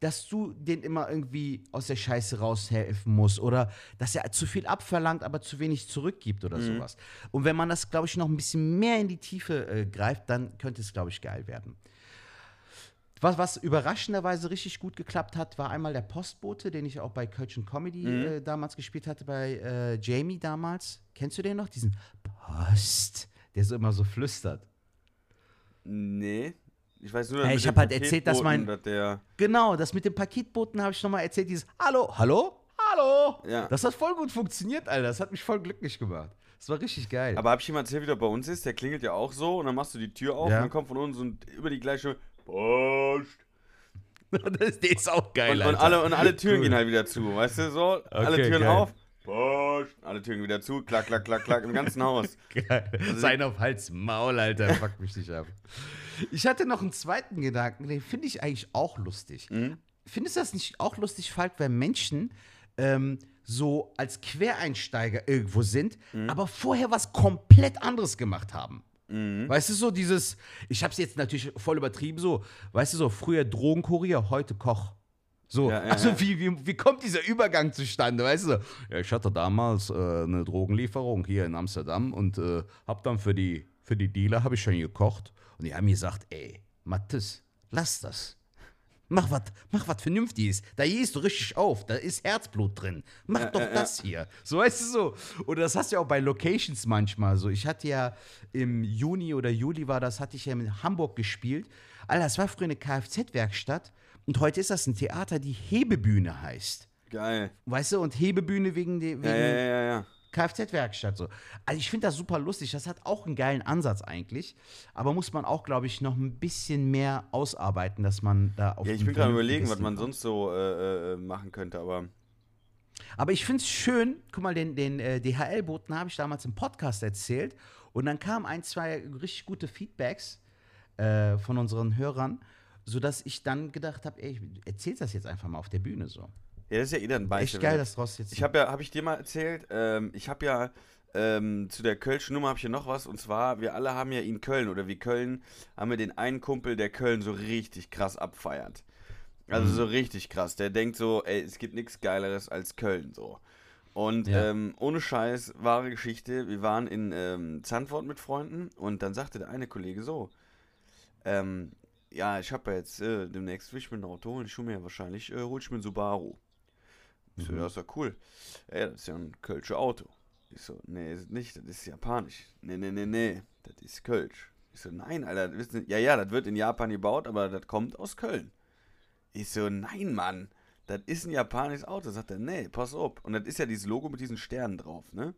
[SPEAKER 3] dass du den immer irgendwie aus der Scheiße raushelfen musst oder dass er zu viel abverlangt, aber zu wenig zurückgibt oder sowas. Und wenn man das, glaube ich, noch ein bisschen mehr in die Tiefe äh, greift, dann könnte es, glaube ich, geil werden. Was, was überraschenderweise richtig gut geklappt hat, war einmal der Postbote, den ich auch bei Kölschen Comedy äh, damals gespielt hatte, bei äh, Jamie damals. Kennst du den noch? Diesen Post, der so immer so flüstert.
[SPEAKER 2] Nee. Ich weiß nur,
[SPEAKER 3] Ja, ich
[SPEAKER 2] dem
[SPEAKER 3] hab halt erzählt, dass mein-
[SPEAKER 2] dass
[SPEAKER 3] Genau, das mit dem Paketboten habe ich nochmal erzählt, dieses Hallo, hallo, hallo.
[SPEAKER 2] Ja.
[SPEAKER 3] Das hat voll gut funktioniert, Alter. Das hat mich voll glücklich gemacht. Das war richtig geil.
[SPEAKER 2] Aber hab ich jemand erzählt, wie der bei uns ist? Der klingelt ja auch so und dann machst du die Tür auf
[SPEAKER 3] Ja.
[SPEAKER 2] und dann kommt von uns und über die gleiche Post.
[SPEAKER 3] das, ist auch geil,
[SPEAKER 2] Und, und, alle, und alle Türen
[SPEAKER 3] Cool.
[SPEAKER 2] gehen halt wieder zu, weißt du so? alle
[SPEAKER 3] Okay,
[SPEAKER 2] Türen
[SPEAKER 3] geil.
[SPEAKER 2] auf, Post. Alle Türen wieder zu, klack, klack, klack, klack, im ganzen Haus.
[SPEAKER 3] Geil. Sein auf Hals, Maul, Alter, fuck mich nicht ab. Ich hatte noch einen zweiten Gedanken, den finde ich eigentlich auch lustig. Findest du das nicht auch lustig, Falk, wenn Menschen ähm, so als Quereinsteiger irgendwo sind, aber vorher was komplett anderes gemacht haben? Weißt du, so dieses, ich hab's jetzt natürlich voll übertrieben, so, weißt du, so, früher Drogenkurier, heute Koch. So,
[SPEAKER 2] Ja, ja,
[SPEAKER 3] also
[SPEAKER 2] ja.
[SPEAKER 3] Wie, wie, wie kommt dieser Übergang zustande, weißt du? Ja, ich hatte damals äh, eine Drogenlieferung hier in Amsterdam und äh, hab dann für die, für die Dealer habe ich schon gekocht und die haben mir gesagt, ey, Mathis, lass das. Mach was mach wat Vernünftiges. Da gehst du richtig auf. Da ist Herzblut drin. Mach doch das hier. So, weißt du so. Oder das hast du ja auch bei Locations manchmal so. Ich hatte ja im Juni oder Juli war das, hatte ich ja in Hamburg gespielt. Alter, das war früher eine Kfz-Werkstatt. Und heute ist das ein Theater, die Hebebühne heißt.
[SPEAKER 2] Geil.
[SPEAKER 3] Weißt du, und Hebebühne wegen, de, wegen
[SPEAKER 2] Ja, ja, ja, ja.
[SPEAKER 3] Kfz-Werkstatt so. Also ich finde das super lustig. Das hat auch einen geilen Ansatz eigentlich. Aber muss man auch, glaube ich, noch ein bisschen mehr ausarbeiten, dass man da auf
[SPEAKER 2] Ja, ich bin gerade überlegen, was man
[SPEAKER 3] kommt.
[SPEAKER 2] sonst so äh, äh, machen könnte, aber
[SPEAKER 3] Aber ich finde es schön, guck mal, den, den äh, DHL-Boten habe ich damals im Podcast erzählt. Und dann kamen ein, zwei richtig gute Feedbacks äh, von unseren Hörern, sodass ich dann gedacht habe, ey, ich erzähl das jetzt einfach mal auf der Bühne so.
[SPEAKER 2] Ja, das ist ja eh dann Beispiel.
[SPEAKER 3] Echt geil, dass draus jetzt.
[SPEAKER 2] Ich habe ja, habe ich dir mal erzählt, ähm, ich habe ja ähm, zu der Kölschen Nummer habe ich hier noch was und zwar, wir alle haben ja in Köln oder wie Köln, haben wir den einen Kumpel, der Köln so richtig krass abfeiert. Also so richtig krass. Der denkt so, ey, es gibt nichts Geileres als Köln so. Und
[SPEAKER 3] Ja.
[SPEAKER 2] ähm, ohne Scheiß, wahre Geschichte, wir waren in ähm, Zandvoort mit Freunden und dann sagte der eine Kollege so, ähm, ja, ich habe ja jetzt äh, demnächst will ich mir ein Auto und ich hole mir wahrscheinlich, äh, hol ich mir einen Subaru. Ich so, ja, ist ja cool. Ey, das ist ja ein Kölsche Auto. Ich so, nee, ist nicht, das ist japanisch. Nee, nee, nee, nee, das ist Kölsch. Ich so, nein, Alter, wissen, ja, ja, das wird in Japan gebaut, aber das kommt aus Köln. Ich so, nein, Mann, das ist ein japanisches Auto. Sagt er, nee, pass auf. Und das ist ja dieses Logo mit diesen Sternen drauf, ne?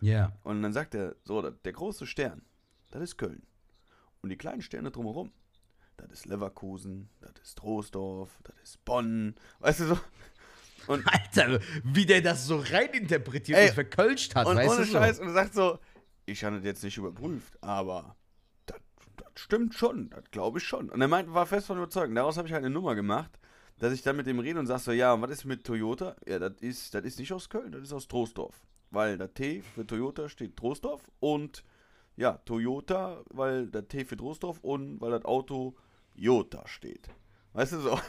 [SPEAKER 3] Ja.
[SPEAKER 2] Und dann sagt er, so, das- der große Stern, das ist Köln. Und die kleinen Sterne drumherum, das ist Leverkusen, das ist Troisdorf, das ist Bonn. Weißt du so? Und,
[SPEAKER 3] Alter, wie der das so reininterpretiert
[SPEAKER 2] Ey,
[SPEAKER 3] und verkölscht hat,
[SPEAKER 2] und
[SPEAKER 3] weißt
[SPEAKER 2] ohne
[SPEAKER 3] du?
[SPEAKER 2] Scheiß,
[SPEAKER 3] So?
[SPEAKER 2] und er sagt so, ich habe das jetzt nicht überprüft, aber das, das stimmt schon, das glaube ich schon. Und er meinte, war fest von überzeugt. Daraus habe ich halt eine Nummer gemacht, dass ich dann mit dem rede und sage so, ja, und was ist mit Toyota? Ja, das ist, das ist nicht aus Köln, das ist aus Troisdorf. Weil der T für Toyota steht Troisdorf und ja, Toyota, weil der T für Troisdorf und weil das Auto Jota steht. Weißt du so?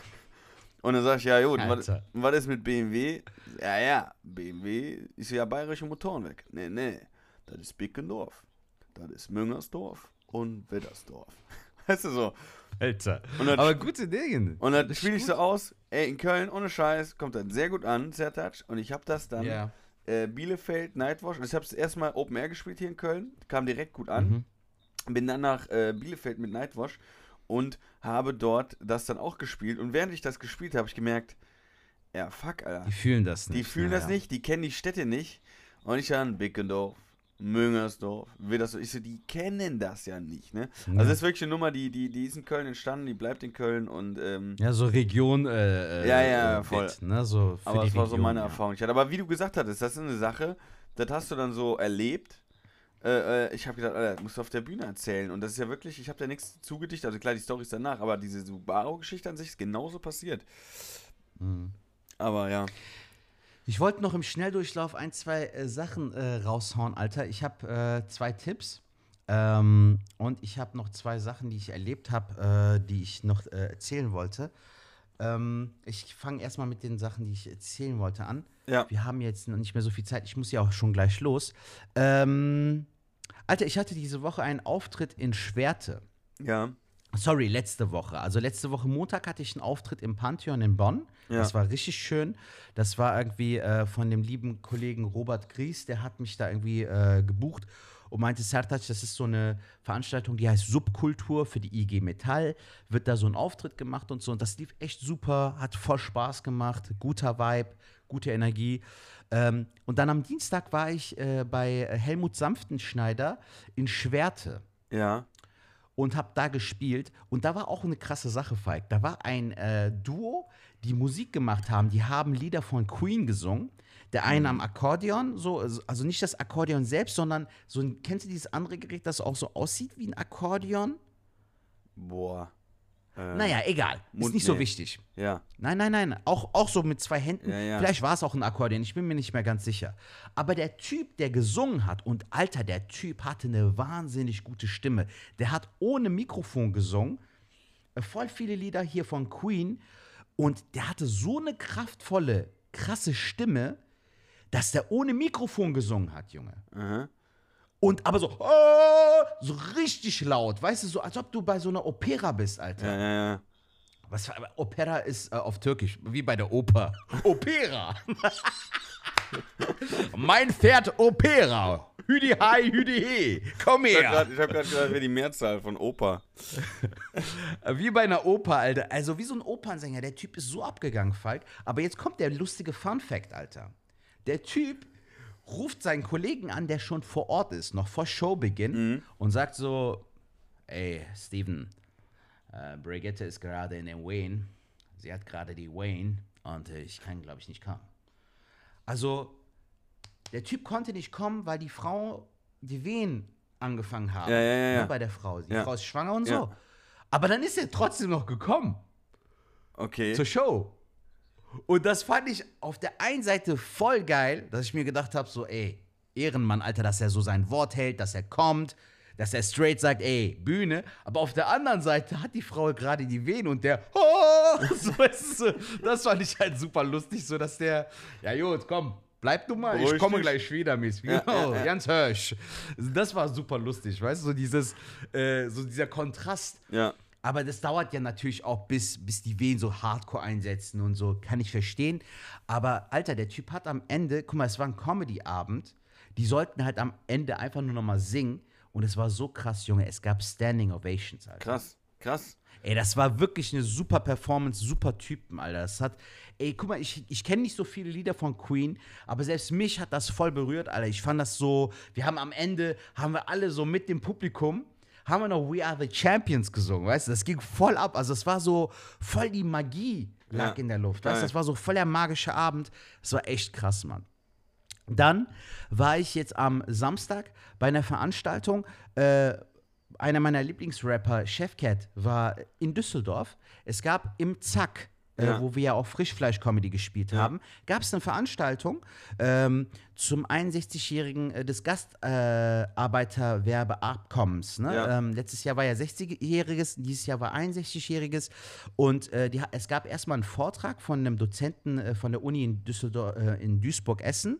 [SPEAKER 2] Und dann sag ich, ja gut, was, was ist mit BMW? Ja, ja, BMW ist ja bayerische Motoren weg. Nee, nee, das ist Bickendorf. Das ist Müngersdorf und Widdersdorf. Weißt du so?
[SPEAKER 3] Alter.
[SPEAKER 2] Dann-
[SPEAKER 3] Aber gute Dinge.
[SPEAKER 2] Und dann spiele ich so aus, ey, in Köln, ohne Scheiß, kommt das sehr gut an, Zertatsch. Und ich habe das dann
[SPEAKER 3] Ja.
[SPEAKER 2] äh, Bielefeld, Nightwash. Und ich habe es erstmal Open Air gespielt hier in Köln. Kam direkt gut an.
[SPEAKER 3] Mhm.
[SPEAKER 2] Bin dann nach äh, Bielefeld mit Nightwash und habe dort das dann auch gespielt. Und während ich das gespielt habe, habe ich gemerkt, Ja, fuck, Alter.
[SPEAKER 3] Die fühlen das nicht.
[SPEAKER 2] Die fühlen
[SPEAKER 3] ja,
[SPEAKER 2] das
[SPEAKER 3] ja.
[SPEAKER 2] nicht, die kennen die Städte nicht. Und ich dann Bickendorf, Müngersdorf, Widdersdorf. Ich so, die kennen das ja nicht, ne?
[SPEAKER 3] Ja.
[SPEAKER 2] Also das ist wirklich eine Nummer, die, die, die ist in Köln entstanden, die bleibt in Köln und ähm,
[SPEAKER 3] Ja, so Region. Äh, äh,
[SPEAKER 2] Ja, ja,
[SPEAKER 3] äh,
[SPEAKER 2] voll.
[SPEAKER 3] Bit, ne? so
[SPEAKER 2] aber das war so
[SPEAKER 3] Region,
[SPEAKER 2] meine. Erfahrung. Ich hatte. Aber wie du gesagt hattest, das ist eine Sache, das hast du dann so erlebt. Äh, äh, ich habe gedacht, Alter, musst du auf der Bühne erzählen. Und das ist ja wirklich, ich habe da nichts zugedichtet, also klar, die Story ist danach, aber diese Subaru-Geschichte an sich ist genauso passiert.
[SPEAKER 3] Mhm.
[SPEAKER 2] Aber ja.
[SPEAKER 3] Ich wollte noch im Schnelldurchlauf ein, zwei äh, Sachen äh, raushauen, Alter. Ich habe äh, zwei Tipps. Ähm, und ich habe noch zwei Sachen, die ich erlebt habe, äh, die ich noch äh, erzählen wollte. Ähm, ich fange erstmal mit den Sachen, die ich erzählen wollte, an.
[SPEAKER 2] Ja.
[SPEAKER 3] Wir haben jetzt noch nicht mehr so viel Zeit. Ich muss ja auch schon gleich los. Ähm, Alter, ich hatte diese Woche einen Auftritt in Schwerte.
[SPEAKER 2] Ja.
[SPEAKER 3] Sorry, letzte Woche. Also letzte Woche Montag hatte ich einen Auftritt im Pantheon in Bonn.
[SPEAKER 2] Ja.
[SPEAKER 3] Das war richtig schön. Das war irgendwie äh, von dem lieben Kollegen Robert Gries, der hat mich da irgendwie äh, gebucht und meinte, Sertac, das ist so eine Veranstaltung, die heißt Subkultur für die IG Metall. Wird da so ein Auftritt gemacht und so. Und das lief echt super, hat voll Spaß gemacht, guter Vibe, gute Energie. Ähm, und dann am Dienstag war ich äh, bei Helmut Sanftenschneider in Schwerte
[SPEAKER 2] Ja.
[SPEAKER 3] und habe da gespielt. Und da war auch eine krasse Sache, Falk. Da war ein äh, Duo, die Musik gemacht haben. Die haben Lieder von Queen gesungen. Der eine am Akkordeon, so, also nicht das Akkordeon selbst, sondern so ein, kennst du dieses andere Gerät, das auch so aussieht wie ein Akkordeon?
[SPEAKER 2] Boah. Äh,
[SPEAKER 3] Naja, egal. Ist
[SPEAKER 2] Mund-
[SPEAKER 3] nicht so
[SPEAKER 2] nee.
[SPEAKER 3] wichtig.
[SPEAKER 2] Ja.
[SPEAKER 3] Nein, nein, nein. Auch, auch so mit zwei Händen.
[SPEAKER 2] Ja, ja.
[SPEAKER 3] Vielleicht war es auch ein Akkordeon. Ich bin mir nicht mehr ganz sicher. Aber der Typ, der gesungen hat, und Alter, der Typ hatte eine wahnsinnig gute Stimme. Der hat ohne Mikrofon gesungen. Äh, Voll viele Lieder hier von Queen. Und der hatte so eine kraftvolle, krasse Stimme, dass der ohne Mikrofon gesungen hat, Junge.
[SPEAKER 2] Aha.
[SPEAKER 3] Und aber so, "Ah", so richtig laut, weißt du, so als ob du bei so einer Opera bist, Alter.
[SPEAKER 2] Ja, ja, ja.
[SPEAKER 3] Was für, Opera ist äh, auf Türkisch, wie bei der Oper. Opera. mein Pferd Opera. Hüdi hi, hüdi he. Komm
[SPEAKER 2] Ich
[SPEAKER 3] her.
[SPEAKER 2] habe gerade gedacht, das wäre die Mehrzahl von.
[SPEAKER 3] Äh, Wie bei einer Oper, Alter. Also wie so ein Opernsänger. Der Typ ist so abgegangen, Falk. Aber jetzt kommt der lustige Fun Fact, Alter. Der Typ ruft seinen Kollegen an, der schon vor Ort ist, noch vor Showbeginn, und sagt so: Ey, Steven, äh, Brigitte ist gerade in den Wayne. Sie hat gerade die Wayne und äh, ich kann, glaube ich, nicht kommen. Also, der Typ konnte nicht kommen, weil die Frau die Wehen angefangen haben.
[SPEAKER 2] Ja, ja, ja, ja.
[SPEAKER 3] Bei der Frau. Die
[SPEAKER 2] Ja.
[SPEAKER 3] Frau ist schwanger und so.
[SPEAKER 2] Ja.
[SPEAKER 3] Aber dann ist er trotzdem noch gekommen
[SPEAKER 2] Okay.
[SPEAKER 3] zur Show. Und das fand ich auf der einen Seite voll geil, dass ich mir gedacht habe, so, ey, Ehrenmann, Alter, dass er so sein Wort hält, dass er kommt, dass er straight sagt, ey, Bühne. Aber auf der anderen Seite hat die Frau gerade die Venen und der, oh, so, du, das fand ich halt super lustig, so dass der, ja gut, komm, bleib du mal, ich
[SPEAKER 2] Beruhig
[SPEAKER 3] komme
[SPEAKER 2] dich.
[SPEAKER 3] gleich wieder, Miss.
[SPEAKER 2] Ja,
[SPEAKER 3] Genau,
[SPEAKER 2] ja, ja.
[SPEAKER 3] ganz Hirsch. Das war super lustig, weißt du, so dieses, äh, so dieser Kontrast.
[SPEAKER 2] Ja.
[SPEAKER 3] Aber das dauert ja natürlich auch, bis, bis die Wehen so hardcore einsetzen und so. Kann ich verstehen. Aber, Alter, der Typ hat am Ende, guck mal, es war ein Comedy-Abend. Die sollten halt am Ende einfach nur noch mal singen. Und es war so krass, Junge. Es gab Standing Ovations, Alter.
[SPEAKER 2] Krass. Krass.
[SPEAKER 3] Ey, das war wirklich eine super Performance, super Typen, Alter. Das hat, ey, guck mal, ich, ich kenne nicht so viele Lieder von Queen, aber selbst mich hat das voll berührt, Alter. Ich fand das so, wir haben am Ende, haben wir alle so mit dem Publikum, haben wir noch We Are the Champions gesungen, weißt du? Das ging voll ab. Also es war so voll die Magie lag
[SPEAKER 2] Ja,
[SPEAKER 3] in der Luft, weißt. Das war so voll der magische Abend. Das war echt krass, Mann. Dann war ich jetzt am Samstag bei einer Veranstaltung. Äh, einer meiner Lieblingsrapper, Chefcat, war in Düsseldorf. Es gab im Zack, äh,
[SPEAKER 2] Ja.
[SPEAKER 3] wo wir ja auch Frischfleisch-Comedy gespielt haben, gab es eine Veranstaltung ähm, zum 61-jährigen äh, des Gastarbeiterwerbeabkommens. Ne?
[SPEAKER 2] Ja.
[SPEAKER 3] Ähm, letztes Jahr war ja 60-jähriges, dieses Jahr war 61-jähriges. Und äh, die, es gab erstmal einen Vortrag von einem Dozenten äh, von der Uni in, Düsseldorf, äh, in Duisburg-Essen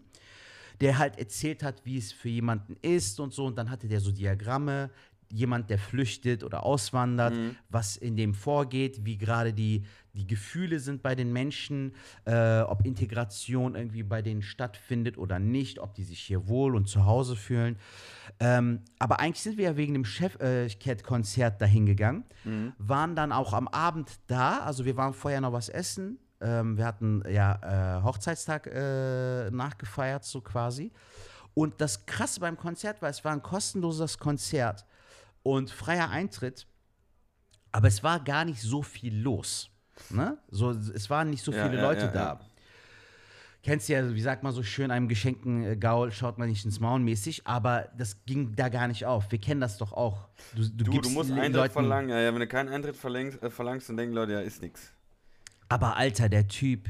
[SPEAKER 3] der halt erzählt hat, wie es für jemanden ist und so. Und dann hatte der so Diagramme, jemand, der flüchtet oder auswandert, was in dem vorgeht, wie gerade die, die Gefühle sind bei den Menschen, äh, ob Integration irgendwie bei denen stattfindet oder nicht, ob die sich hier wohl und zu Hause fühlen. Ähm, aber eigentlich sind wir ja wegen dem Chef-Cat-Konzert dahin gegangen, waren dann auch am Abend da, also wir waren vorher noch was essen. Ähm, wir hatten ja äh, Hochzeitstag äh, nachgefeiert, so quasi. Und das Krasse beim Konzert war, es war ein kostenloses Konzert und freier Eintritt, aber es war gar nicht so viel los. Ne? So, es waren nicht so
[SPEAKER 2] Ja,
[SPEAKER 3] viele
[SPEAKER 2] ja,
[SPEAKER 3] Leute
[SPEAKER 2] ja,
[SPEAKER 3] da. Kennst ja, wie sagt man so schön, einem geschenkten äh, Gaul schaut man nicht ins Maul mäßig, aber das ging da gar nicht auf. Wir kennen das doch auch. Du, du,
[SPEAKER 2] Du, du musst Eintritt
[SPEAKER 3] Leuten-
[SPEAKER 2] verlangen. Ja, ja, wenn du keinen Eintritt verlängst, äh, verlangst, dann denken Leute, ja, ist nix.
[SPEAKER 3] Aber Alter, der Typ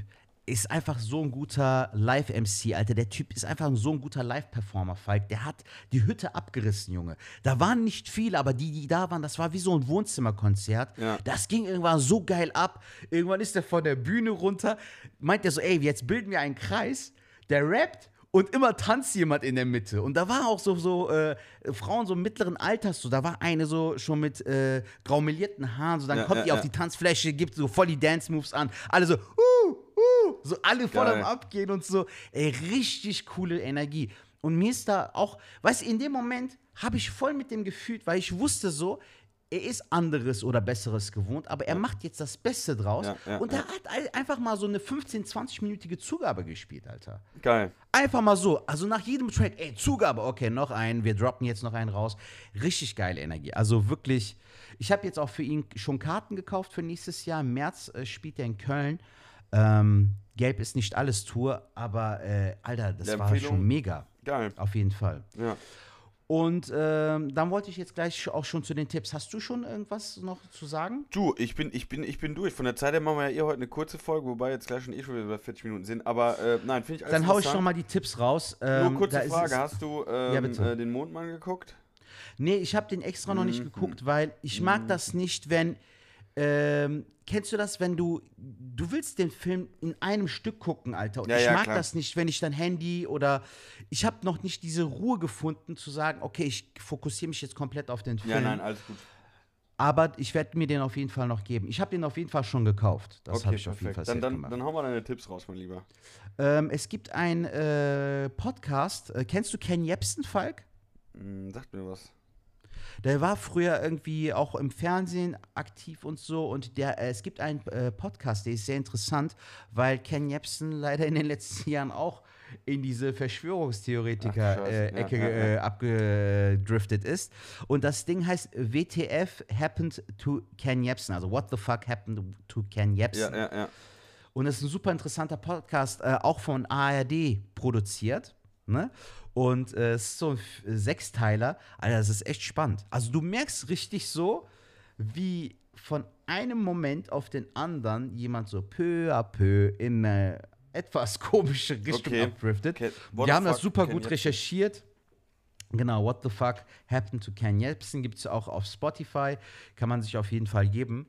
[SPEAKER 3] ist einfach so ein guter Live-MC, Alter. Der Typ ist einfach so ein guter Live-Performer, Falk. Der hat die Hütte abgerissen, Junge. Da waren nicht viele, aber die, die da waren, das war wie so ein Wohnzimmerkonzert.
[SPEAKER 2] Ja.
[SPEAKER 3] Das ging irgendwann so geil ab. Irgendwann ist er von der Bühne runter, meint er so, ey, jetzt bilden wir einen Kreis. Der rappt und immer tanzt jemand in der Mitte. Und da war auch so, so äh, Frauen so mittleren Alters, so, da war eine so schon mit äh, graumelierten Haaren, so, dann
[SPEAKER 2] Ja,
[SPEAKER 3] kommt
[SPEAKER 2] ja,
[SPEAKER 3] die auf
[SPEAKER 2] ja.
[SPEAKER 3] die Tanzfläche, gibt so voll die Dance-Moves an. Alle so, uh, so alle voll
[SPEAKER 2] Geil.
[SPEAKER 3] am Abgehen und so. Ey, richtig coole Energie. Und mir ist da auch, weißt du, in dem Moment habe ich voll mit dem gefühlt, weil ich wusste so, er ist anderes oder besseres gewohnt, aber er macht jetzt das Beste draus.
[SPEAKER 2] Ja, ja,
[SPEAKER 3] und er
[SPEAKER 2] ja.
[SPEAKER 3] hat ein- einfach mal so eine 15-, 20-minütige Zugabe gespielt, Alter.
[SPEAKER 2] Geil.
[SPEAKER 3] Einfach mal so. Also nach jedem Track, ey, Zugabe, okay, noch einen, wir droppen jetzt noch einen raus. Richtig geile Energie. Also wirklich, ich habe jetzt auch für ihn schon Karten gekauft für nächstes Jahr. Im März äh, spielt er in Köln. Ähm, Gelb ist nicht alles Tour, aber äh, Alter, das war schon mega.
[SPEAKER 2] Geil.
[SPEAKER 3] Auf jeden Fall.
[SPEAKER 2] Ja.
[SPEAKER 3] Und ähm, dann wollte ich jetzt gleich auch schon zu den Tipps. Hast du schon irgendwas noch zu sagen?
[SPEAKER 2] Du, ich bin, ich bin, ich bin durch. Von der Zeit her machen wir ja eh heute eine kurze Folge, wobei jetzt gleich schon eh schon wieder bei 40 Minuten sind. Aber äh, nein, finde ich alles
[SPEAKER 3] Dann hau ich noch mal die Tipps raus.
[SPEAKER 2] Nur
[SPEAKER 3] Ähm,
[SPEAKER 2] kurze
[SPEAKER 3] da ist
[SPEAKER 2] Frage, hast du ähm,
[SPEAKER 3] Ja,
[SPEAKER 2] äh, den Mondmann geguckt?
[SPEAKER 3] Nee, ich habe den extra noch
[SPEAKER 2] Mhm.
[SPEAKER 3] nicht geguckt, weil ich mag das nicht, wenn. Ähm, kennst du das, wenn du. Du willst den Film in einem Stück gucken, Alter. Und
[SPEAKER 2] Ja,
[SPEAKER 3] ich
[SPEAKER 2] ja,
[SPEAKER 3] mag
[SPEAKER 2] klar.
[SPEAKER 3] das nicht, wenn ich dann Handy oder. Ich habe noch nicht diese Ruhe gefunden, zu sagen, okay, ich fokussiere mich jetzt komplett auf den Film.
[SPEAKER 2] Ja, nein, alles gut.
[SPEAKER 3] Aber ich werde mir den auf jeden Fall noch geben. Ich habe den auf jeden Fall schon gekauft. Das habe ich auf jeden Fall
[SPEAKER 2] Dann, dann,
[SPEAKER 3] gemacht.
[SPEAKER 2] dann hau mal deine Tipps raus, mein Lieber.
[SPEAKER 3] Ähm, es gibt einen äh, Podcast. Äh, kennst du Ken Jebsen, Falk?
[SPEAKER 2] Hm, sagt mir was.
[SPEAKER 3] Der war früher irgendwie auch im Fernsehen aktiv und so. Und der, äh, es gibt einen äh, Podcast, der ist sehr interessant, weil Ken Jebsen leider in den letzten Jahren auch in diese Verschwörungstheoretiker-Ecke
[SPEAKER 2] Scheiße. Ja, ja,
[SPEAKER 3] äh,
[SPEAKER 2] ja.
[SPEAKER 3] abgedriftet ist. Und das Ding heißt WTF Happened to Ken Jebsen. Also What the fuck happened to Ken Jebsen?
[SPEAKER 2] Ja, ja, ja.
[SPEAKER 3] Und es ist ein super interessanter Podcast, äh, auch von ARD produziert. Ne? Und äh, es ist so ein F- Sechsteiler. Alter, das ist echt spannend. Also du merkst richtig so, wie von einem Moment auf den anderen jemand so peu à peu in eine etwas komische Richtung
[SPEAKER 2] Okay.
[SPEAKER 3] abdriftet.
[SPEAKER 2] Okay. The
[SPEAKER 3] haben das super
[SPEAKER 2] Ken
[SPEAKER 3] gut
[SPEAKER 2] Jebsen?
[SPEAKER 3] recherchiert. Genau, What the Fuck Happened to Ken Jebsen gibt es auch auf Spotify. Kann man sich auf jeden Fall geben.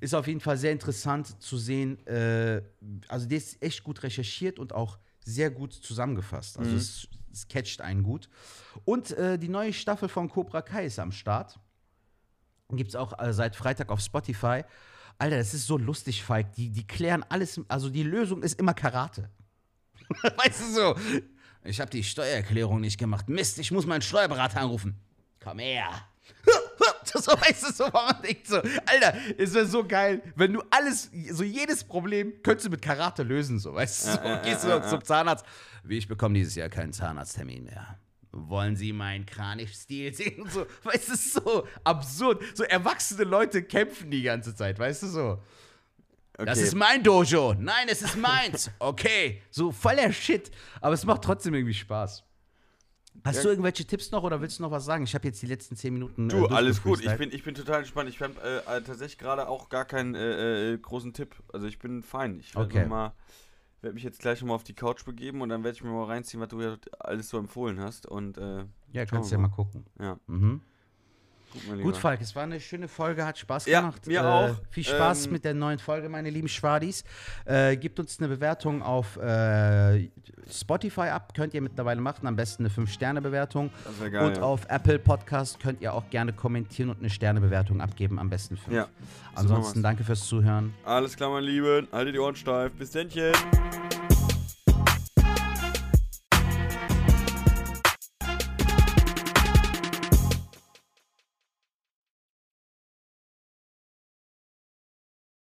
[SPEAKER 3] Ist auf jeden Fall sehr interessant zu sehen. Äh, also, der ist echt gut recherchiert und auch sehr gut zusammengefasst. Also, es, es catcht einen gut. Und äh, die neue Staffel von Cobra Kai ist am Start. Gibt es auch äh, seit Freitag auf Spotify. Alter, das ist so lustig, Falk. Die, die klären alles. Also, die Lösung ist immer Karate. weißt du so? Ich habe die Steuererklärung nicht gemacht. Mist, ich muss meinen Steuerberater anrufen. Komm her. so, weißt du, so, man denkt so, Alter, es wäre so geil, wenn du alles, so jedes Problem könntest du mit Karate lösen, so, weißt du, so,
[SPEAKER 2] Ja,
[SPEAKER 3] gehst du
[SPEAKER 2] ja,
[SPEAKER 3] noch
[SPEAKER 2] ja.
[SPEAKER 3] zum Zahnarzt. Wie, ich bekomme dieses Jahr keinen Zahnarzttermin mehr. Wollen Sie meinen Kranich-Stil sehen? Und so, weißt du, so absurd. So erwachsene Leute kämpfen die ganze Zeit, weißt du, so.
[SPEAKER 2] Okay.
[SPEAKER 3] Das ist mein Dojo. Nein, es ist meins. Okay. So voller Shit. Aber es macht trotzdem irgendwie Spaß. Hast
[SPEAKER 2] Ja.
[SPEAKER 3] du irgendwelche Tipps noch oder willst du noch was sagen? Ich habe jetzt die letzten zehn Minuten.
[SPEAKER 2] Du,
[SPEAKER 3] äh,
[SPEAKER 2] alles gut. Ich bin, ich bin total entspannt. Ich habe äh, äh, tatsächlich gerade auch gar keinen äh, äh, großen Tipp. Also ich bin fein. Ich werde
[SPEAKER 3] Okay.
[SPEAKER 2] mal, werde mich jetzt gleich nochmal auf die Couch begeben und dann werde ich mir mal reinziehen, was du ja alles so empfohlen hast. Und äh,
[SPEAKER 3] Ja, kannst
[SPEAKER 2] wir
[SPEAKER 3] ja mal gucken.
[SPEAKER 2] ja,
[SPEAKER 3] Mhm.
[SPEAKER 2] Gut,
[SPEAKER 3] Gut. Falk, es war eine schöne Folge, hat Spaß
[SPEAKER 2] Ja,
[SPEAKER 3] gemacht.
[SPEAKER 2] mir
[SPEAKER 3] äh,
[SPEAKER 2] auch.
[SPEAKER 3] Viel Spaß
[SPEAKER 2] Ähm,
[SPEAKER 3] mit der neuen Folge, meine lieben Schwadis. Äh, gebt uns eine Bewertung auf äh, Spotify ab, könnt ihr mittlerweile machen. Am besten eine 5-Sterne-Bewertung.
[SPEAKER 2] Das wäre geil.
[SPEAKER 3] Und
[SPEAKER 2] ja.
[SPEAKER 3] auf Apple Podcast könnt ihr auch gerne kommentieren und eine Sternebewertung abgeben, am besten 5.
[SPEAKER 2] Ja.
[SPEAKER 3] Ansonsten danke fürs Zuhören.
[SPEAKER 2] Alles klar, mein Lieben. Haltet die Ohren steif. Bis dennchen.